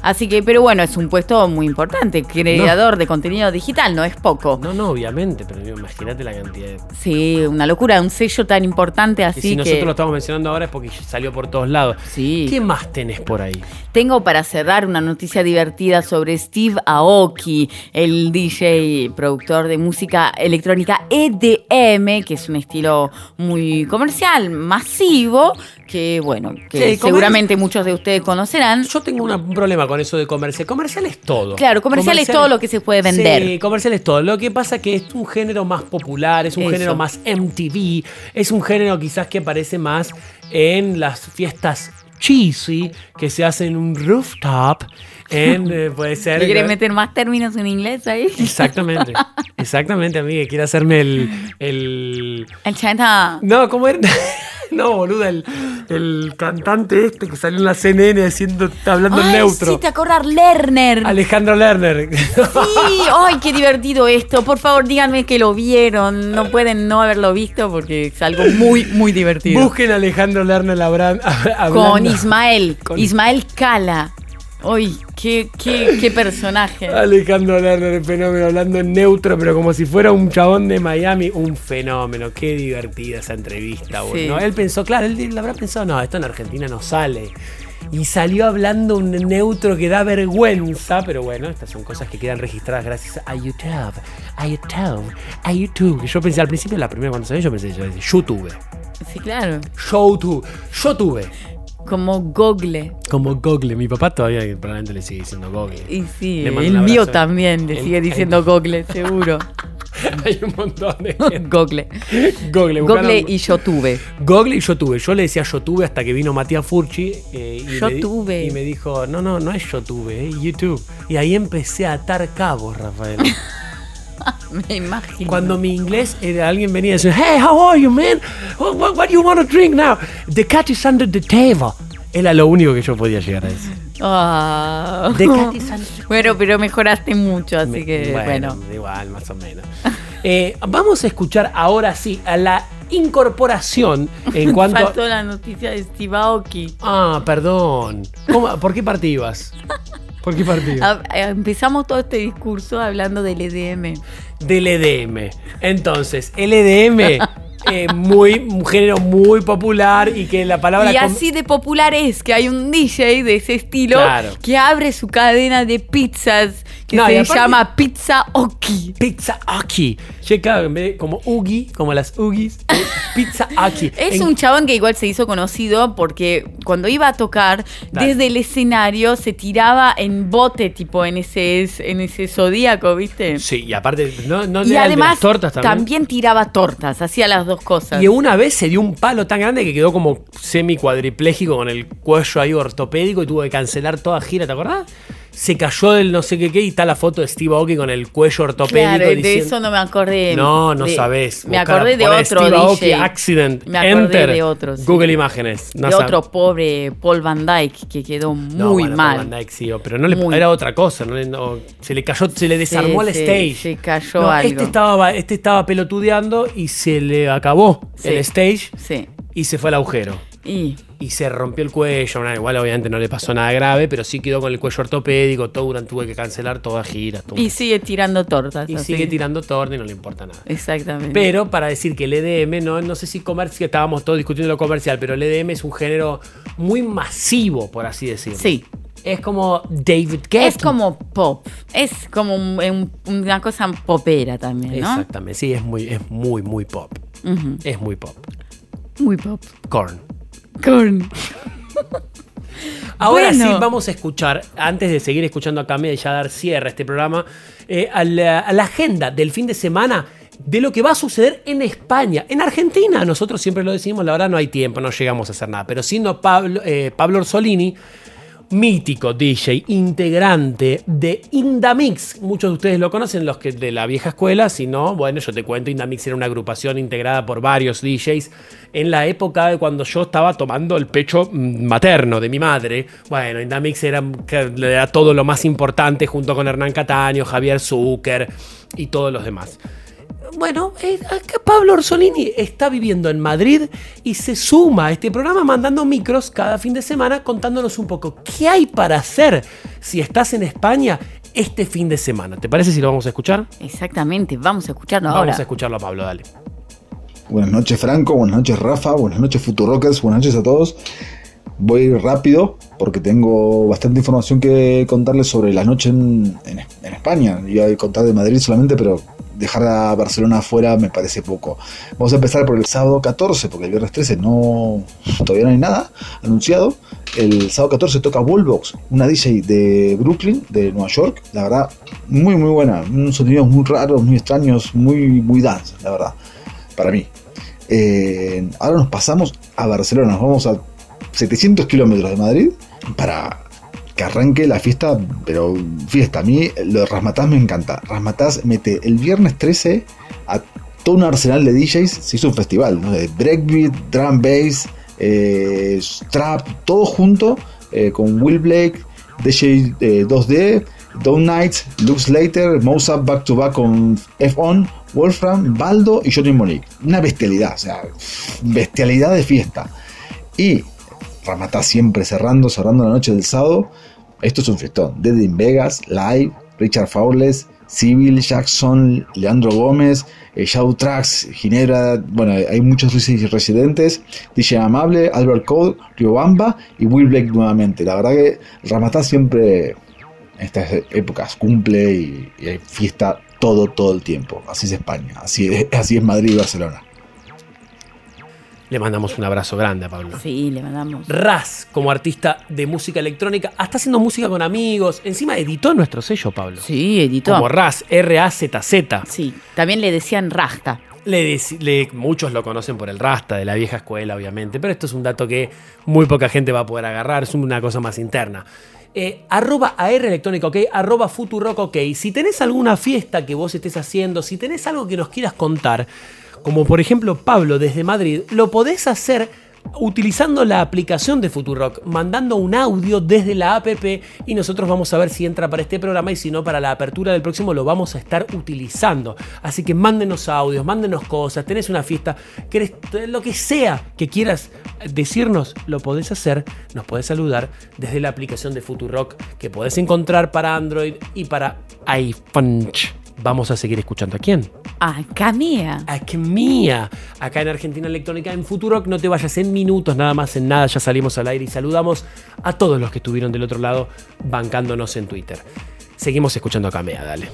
Así que, pero bueno, es un puesto muy importante. Creador de contenido digital, no es poco. No, no, obviamente, pero imagínate la cantidad de Sí, una locura, un sello tan importante así si que. nosotros lo estamos mencionando ahora es porque salió por todos lados. Sí. ¿Qué más tenés por ahí? Tengo para cerrar una noticia divertida sobre Steve Aoki, el DJ productor de música electrónica EDM, que es un estilo muy comercial, masivo, que bueno, que Sí, comer- seguramente muchos de ustedes conocerán. Yo tengo una- un problema con eso de comercial. Comercial es todo. Claro, comercial es todo lo que se puede vender. Sí, comercial es todo. Lo que pasa es que es un género más popular, es un Eso. género más MTV, es un género quizás que aparece más en las fiestas cheesy que se hacen en un rooftop. En, eh, puede ser. ¿Le querés meter más términos en inglés ahí? Exactamente. Exactamente, amiga. Quiere hacerme el. el... El China. No, ¿cómo era? No, boluda, el, el cantante este que salió en la CNN haciendo, hablando Ay, neutro. sí, te acordar Lerner. Alejandro Lerner. Sí, ay, qué divertido esto. Por favor, díganme que lo vieron. No pueden no haberlo visto porque es algo muy, muy divertido. Busquen a Alejandro Lerner hablan- hablando. Con Ismael. Con- Ismael Cala. Uy, qué, qué, qué personaje. Alejandro Lerner, el fenómeno, hablando en neutro, pero como si fuera un chabón de Miami. Un fenómeno. Qué divertida esa entrevista, Sí. Él pensó, claro, él habrá pensado, no, esto en Argentina no sale. Y salió hablando un neutro que da vergüenza, pero bueno, estas son cosas que quedan registradas gracias a YouTube, a YouTube, a YouTube. Yo pensé al principio, la primera cuando salió, yo pensé, yo decía, YouTube, Sí, claro. YouTube, yo tuve. Como Google. Como Google, mi papá todavía probablemente le sigue diciendo Google. Y sí, el mío también le sigue el- diciendo Google, seguro. Hay un montón de gente. Google. Google, Google y yo tuve. Google y yo tuve. Yo le decía yo tuve hasta que vino Matías Furchi. eh, y Yo me tuve. Y me dijo, no, no, no es yo tuve, es YouTube. Y ahí empecé a atar cabos, Rafael. Me imagino. Cuando mi inglés, era, alguien venía y decía, hey, how are you, man? What, what, what do you want to drink now? The cat is under the table. Era lo único que yo podía llegar a decir. Ah. The cat is under Bueno, pero mejoraste mucho, así que bueno. Igual, más o menos. Eh, vamos a escuchar ahora sí a la incorporación en cuanto a... Faltó la noticia de Steve Aoki. Ah, perdón. ¿Cómo- ¿Por qué parte ibas? ¿Por qué parte ibas? Ah, eh, Empezamos todo este discurso hablando del EDM. Del EDM. Entonces, el EDM, eh, muy, un género muy popular y que la palabra... Y así de popular es que hay un DJ de ese estilo Claro. que abre su cadena de pizzas que No, se aparte- llama Pizza Oki. Pizza Aki. Che, claro, en vez de como Ugi, como las Ugis, Pizza Aki. Es En- un chabón que igual se hizo conocido porque cuando iba a tocar, Dale. desde el escenario se tiraba en bote, tipo en ese, en ese zodíaco, ¿viste? Sí, y aparte, no, no y además tortas también. tiraba tortas, hacía las dos cosas. Y una vez se dio un palo tan grande que quedó como semi cuadripléjico con el cuello ahí ortopédico y tuvo que cancelar toda gira, ¿te acordás? Se cayó del no sé qué qué y está la foto de Steve Aoki con el cuello ortopédico. Claro, de diciendo- eso no me acordé. No, no de- sabés. Me acordé de otro Steve Aoki, DJ. accident, Me acordé enter, de otro. sí. Google Imágenes. No de otro pobre Paul Van Dyke que quedó muy No, bueno, mal. Paul Van Dyke, sí, pero no le, Muy. era otra cosa. no se le cayó, se le desarmó Sí, el sí, stage. se cayó No, algo. Este estaba, este estaba pelotudeando y se le acabó el stage Sí. y se fue al agujero. Y y se rompió el cuello. Bueno, igual obviamente no le pasó nada grave, pero sí quedó con el cuello ortopédico, todo durante tuve que cancelar toda gira. todo. Y sigue tirando tortas. Y así. sigue tirando torta y no le importa nada. Exactamente. Pero para decir que el EDM, no, no sé si comercial, estábamos todos discutiendo lo comercial, pero el EDM es un género muy masivo, por así decirlo. Sí. Es como David Guetta. Es como pop. Es como un- un- una cosa popera también, ¿no? Exactamente, sí, es muy, es muy, muy pop. Es muy pop. Muy pop. Korn. Korn. Ahora Bueno. sí vamos a escuchar, antes de seguir escuchando a Camila y ya dar cierre a este programa, eh, a, la, a la agenda del fin de semana de lo que va a suceder en España. En Argentina, nosotros siempre lo decimos, la verdad no hay tiempo, no llegamos a hacer nada, pero siendo Pablo, eh, Pablo Orsolini, mítico DJ, integrante de Indamix. Muchos de ustedes lo conocen, los que de la vieja escuela. Si no, bueno, yo te cuento, Indamix era una agrupación integrada por varios DJs en la época de cuando yo estaba tomando el pecho mm, materno de mi madre. Bueno, Indamix era, era todo lo más importante junto con Hernán Cataño, Javier Zucker y todos los demás. Bueno, eh, acá Pablo Orsolini está viviendo en Madrid y se suma a este programa mandando micros cada fin de semana contándonos un poco qué hay para hacer si estás en España este fin de semana. ¿Te parece si lo vamos a escuchar? Exactamente, vamos a escucharlo Vamos ahora. a escucharlo a Pablo, dale. Buenas noches Franco, buenas noches Rafa, buenas noches Futurockers, buenas noches a todos. Voy rápido porque tengo bastante información que contarles sobre la noche en, en- en España. Iba a contar de Madrid solamente, pero dejar a Barcelona afuera me parece poco. Vamos a empezar por el sábado 14, porque el viernes 13 no todavía no hay nada anunciado. El sábado 14 toca Wallbox, una DJ de Brooklyn, de Nueva York. La verdad, muy muy buena. Unos sonidos muy raros, muy extraños, muy, muy dance, la verdad, para mí. Eh, ahora nos pasamos a Barcelona, nos vamos a 700 kilómetros de Madrid para que arranque la fiesta, pero fiesta. A mí lo de Rasmataz me encanta. Rasmataz mete el viernes 13 a todo un arsenal de DJs, se hizo un festival, ¿no? De breakbeat, drum bass, eh, trap, todo junto eh, con Will Blake, DJ eh, 2D, Dawn Nights, Lux Later, Mozart back to back con F-On, Wolfram, Baldo y Johnny Monique. Una bestialidad, o sea, bestialidad de fiesta. Y Ramatá siempre cerrando, cerrando la noche del sábado. Esto es un fiestón. Dead in Vegas, Live, Richard Fowles, Civil, Jackson, Leandro Gómez, eh, Shadow Tracks, Ginebra, bueno, hay muchos resi- residentes, DJ Amable, Albert Cole, Riobamba y Will Blake nuevamente. La verdad que Ramatá siempre en estas épocas cumple y, y hay fiesta todo, todo el tiempo. Así es España, así es, así es Madrid y Barcelona. Le mandamos un abrazo grande a Pablo. Sí, le mandamos. Raz, como artista de música electrónica, está haciendo música con amigos. Encima editó nuestro sello, Pablo. Sí, editó. Como Raz, R-A-Z-Z. Sí, también le decían Rasta. Le le- muchos lo conocen por el Rasta de la vieja escuela, obviamente, pero esto es un dato que muy poca gente va a poder agarrar, es una cosa más interna. Eh, arroba AR Electrónica OK, arroba Futurock OK. Si tenés alguna fiesta que vos estés haciendo, si tenés algo que nos quieras contar, como por ejemplo Pablo desde Madrid, lo podés hacer utilizando la aplicación de Futurock, mandando un audio desde la app y nosotros vamos a ver si entra para este programa y si no para la apertura del próximo lo vamos a estar utilizando. Así que mándenos audios, mándenos cosas, tenés una fiesta, querés, lo que sea que quieras decirnos, lo podés hacer, nos podés saludar desde la aplicación de Futurock que podés encontrar para Android y para iPhone. Vamos a seguir escuchando a quién. A Camilla. A Camilla. Acá en Argentina Electrónica, en Futurock, no te vayas en minutos, nada más en nada, ya salimos al aire y saludamos a todos los que estuvieron del otro lado bancándonos en Twitter. Seguimos escuchando a Camea, dale.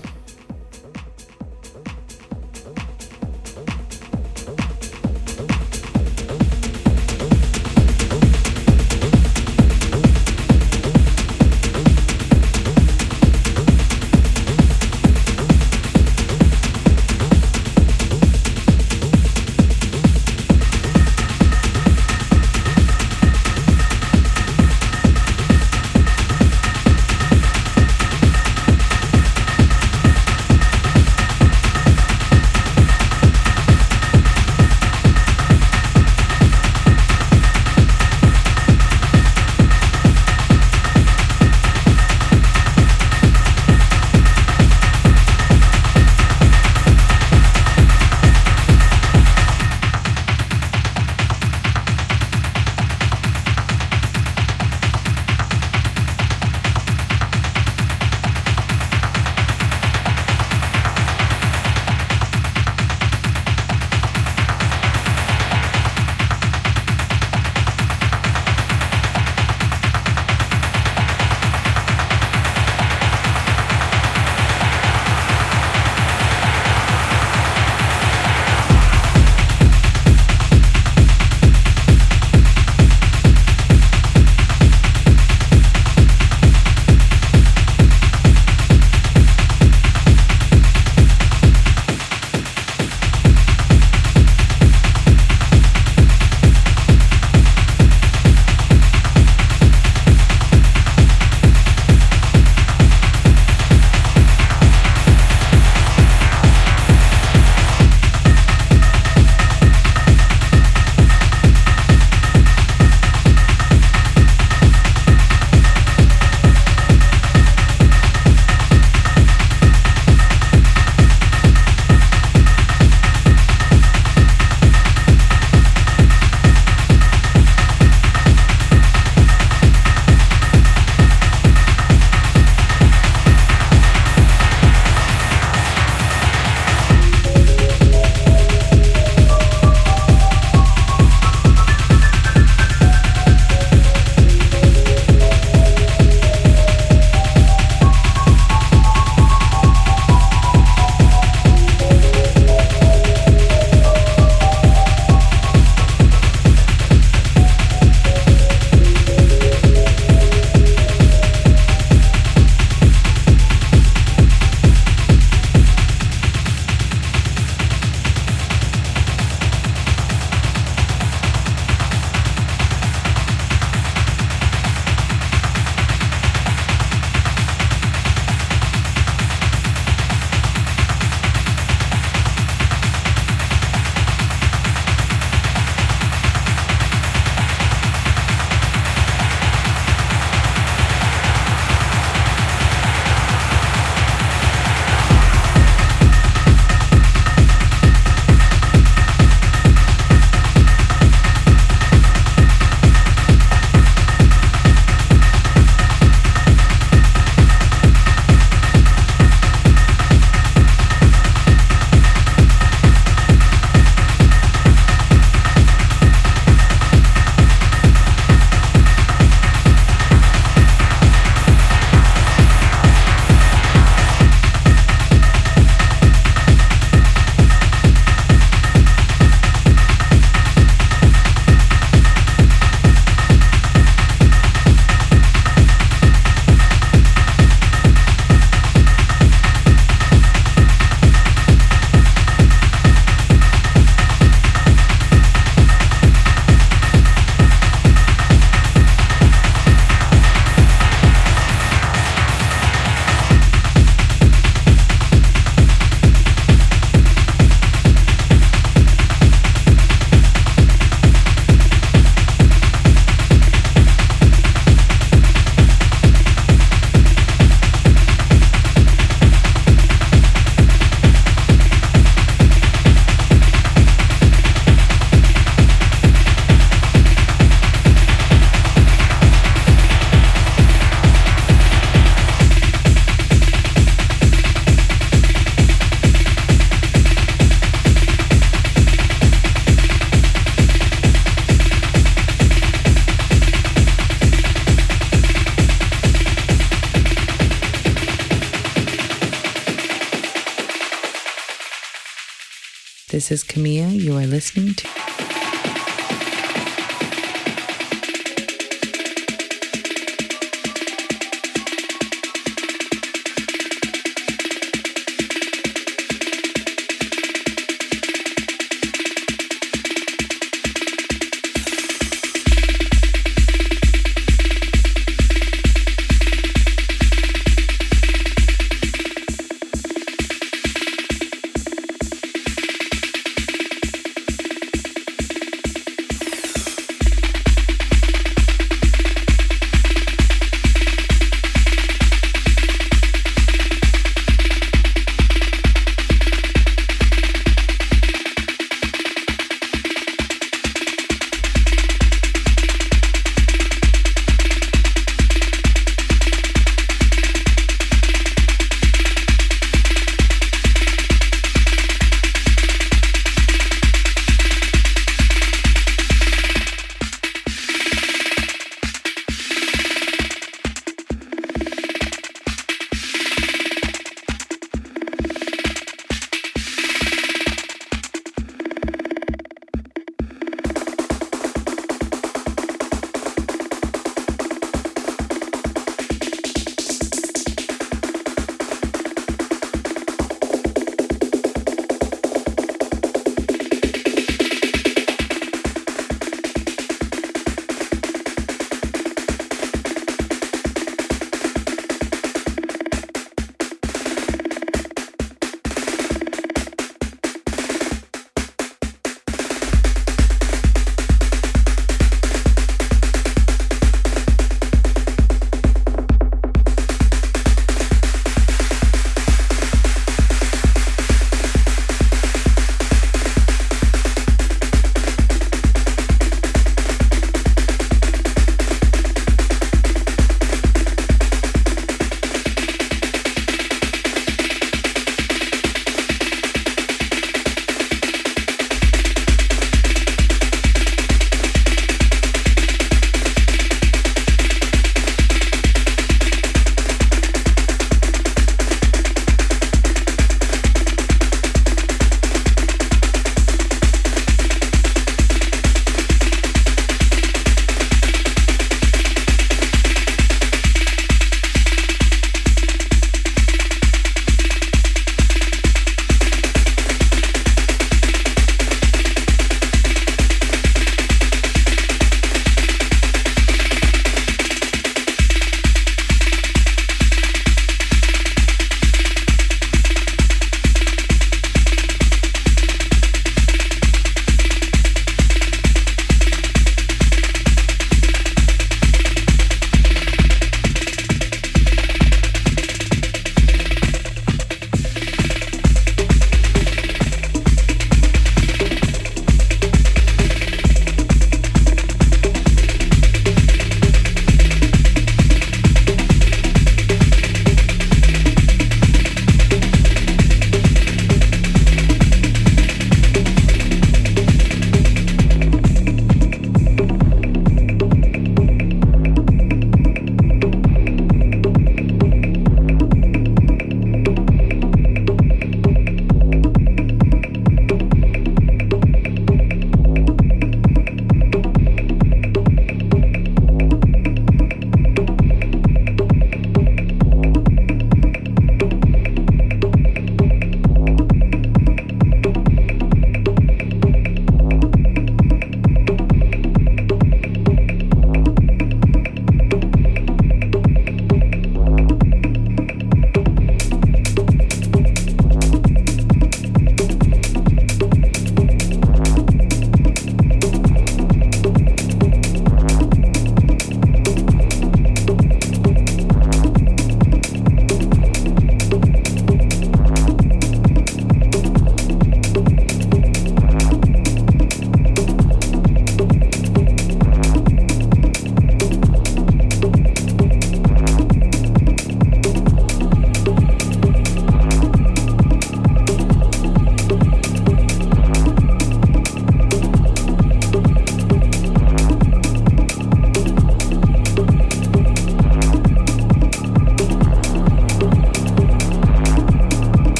Is Camilla. You are listening to.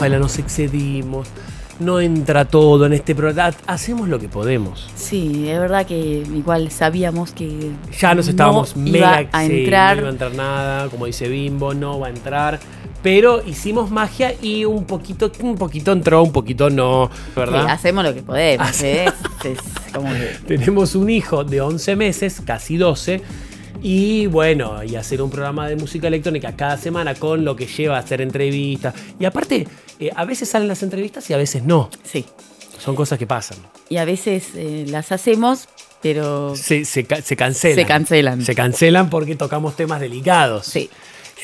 Rafaela, nos excedimos, no entra todo en este programa, hacemos lo que podemos. Sí, es verdad que igual sabíamos que Ya nos estábamos no mega iba a entrar. no iba a entrar nada, como dice Bimbo, no va a entrar. Pero hicimos magia y un poquito, un poquito entró, un poquito no, ¿verdad? Sí, hacemos lo que podemos. ¿eh? Es como que- Tenemos un hijo de 11 meses, casi 12. Y bueno, y hacer un programa de música electrónica cada semana con lo que lleva a hacer entrevistas. Y aparte, eh, a veces salen las entrevistas y a veces no. Sí. Son cosas que pasan. Y a veces eh, las hacemos, pero Se, se, se cancelan. Se cancelan. Se cancelan porque tocamos temas delicados. Sí.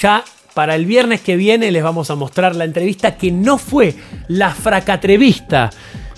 Ya para el viernes que viene les vamos a mostrar la entrevista que no fue la fracatrevista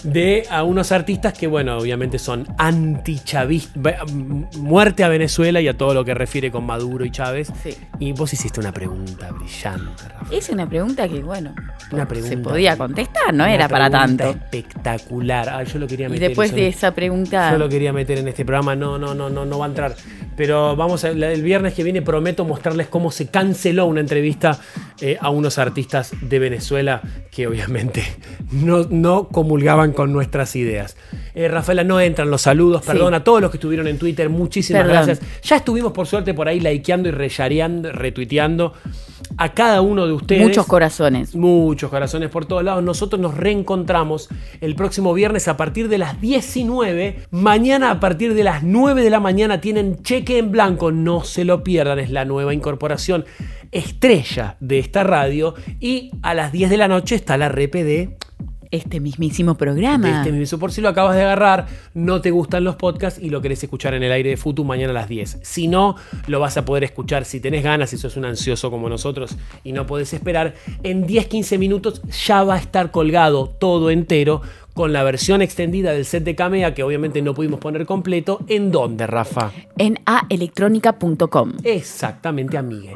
de a unos artistas que, bueno, obviamente son antichavistas, muerte a Venezuela y a todo lo que refiere con Maduro y Chávez. Sí. Y vos hiciste una pregunta brillante, Rafa. es una pregunta que, bueno, Una se podía contestar, no Una era para tanto. Espectacular. Ah, yo lo quería Y meter. después eso de esa pregunta, yo lo quería meter en este programa, no, no, no, no, no va a entrar. Pero vamos a, el viernes que viene prometo mostrarles cómo se canceló una entrevista eh, a unos artistas de Venezuela que obviamente no, no comulgaban con nuestras ideas. Eh, Rafaela, no entran los saludos, Sí. perdón a todos los que estuvieron en Twitter, muchísimas Perdón. gracias. Ya estuvimos por suerte por ahí likeando y reyareando, retuiteando a cada uno de ustedes. muchos corazones. Muchos corazones por todos lados. Nosotros nos reencontramos el próximo viernes a partir de las 19. Mañana a partir de las 9 de la mañana tienen cheque en blanco. No se lo pierdan. Es la nueva incorporación estrella de esta radio. Y a las 10 de la noche está la repe de Este mismísimo programa. de este mismo. Por si lo acabas de agarrar, no te gustan los podcasts y lo querés escuchar en el aire de Futu mañana a las 10. Si no, lo vas a poder escuchar si tenés ganas, si sos un ansioso como nosotros y no podés esperar. En 10-15 minutos ya va a estar colgado todo entero con la versión extendida del set de Camea, que obviamente no pudimos poner completo. ¿En dónde, Rafa? En aelectronica.com. Exactamente, amigue.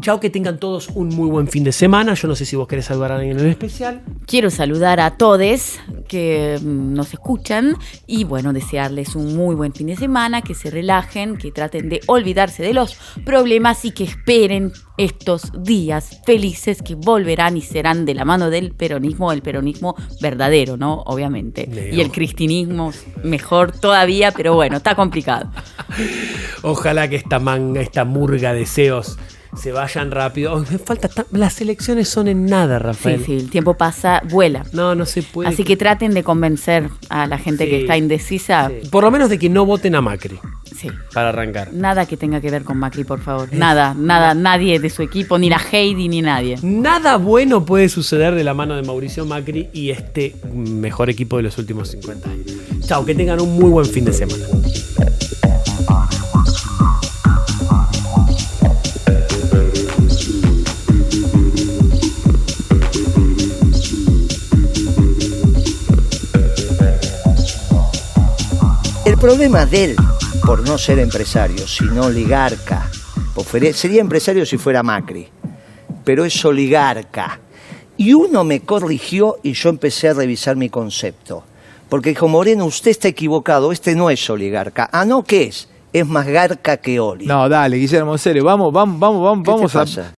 Chao, que tengan todos un muy buen fin de semana. Yo no sé si vos querés saludar a alguien en especial. Quiero saludar a todos que mm, nos escuchan y bueno, desearles un muy buen fin de semana, que se relajen, que traten de olvidarse de los problemas y que esperen estos días felices que volverán y serán de la mano del peronismo, el peronismo verdadero, ¿no? Obviamente. Leo. Y el cristinismo mejor todavía, pero bueno, está complicado. Ojalá que esta manga, esta murga de deseos se vayan rápido. Me falta Las elecciones son en nada, Sí, Rafael. sí, el tiempo pasa, vuela. No, no se puede. Así que traten de convencer a la gente que Sí, está indecisa. Por lo menos de que no voten a Macri. Sí. Para arrancar. Nada que tenga que ver con Macri, por favor. Nada, nada, nadie de su equipo, ni la Heidi, ni nadie. Nada bueno puede suceder de la mano de Mauricio Macri y este mejor equipo de los últimos 50 años. Chao, que tengan un muy buen fin de semana. El problema de él, por no ser empresario, sino oligarca, pues sería empresario si fuera Macri, pero es oligarca. Y uno me corrigió y yo empecé a revisar mi concepto. Porque dijo, Moreno, usted está equivocado, este no es oligarca. Ah, no, ¿qué es? Es más garca que oli. No, dale, Guillermo, en serio, vamos, vamos, vamos, vamos, ¿Qué te vamos a?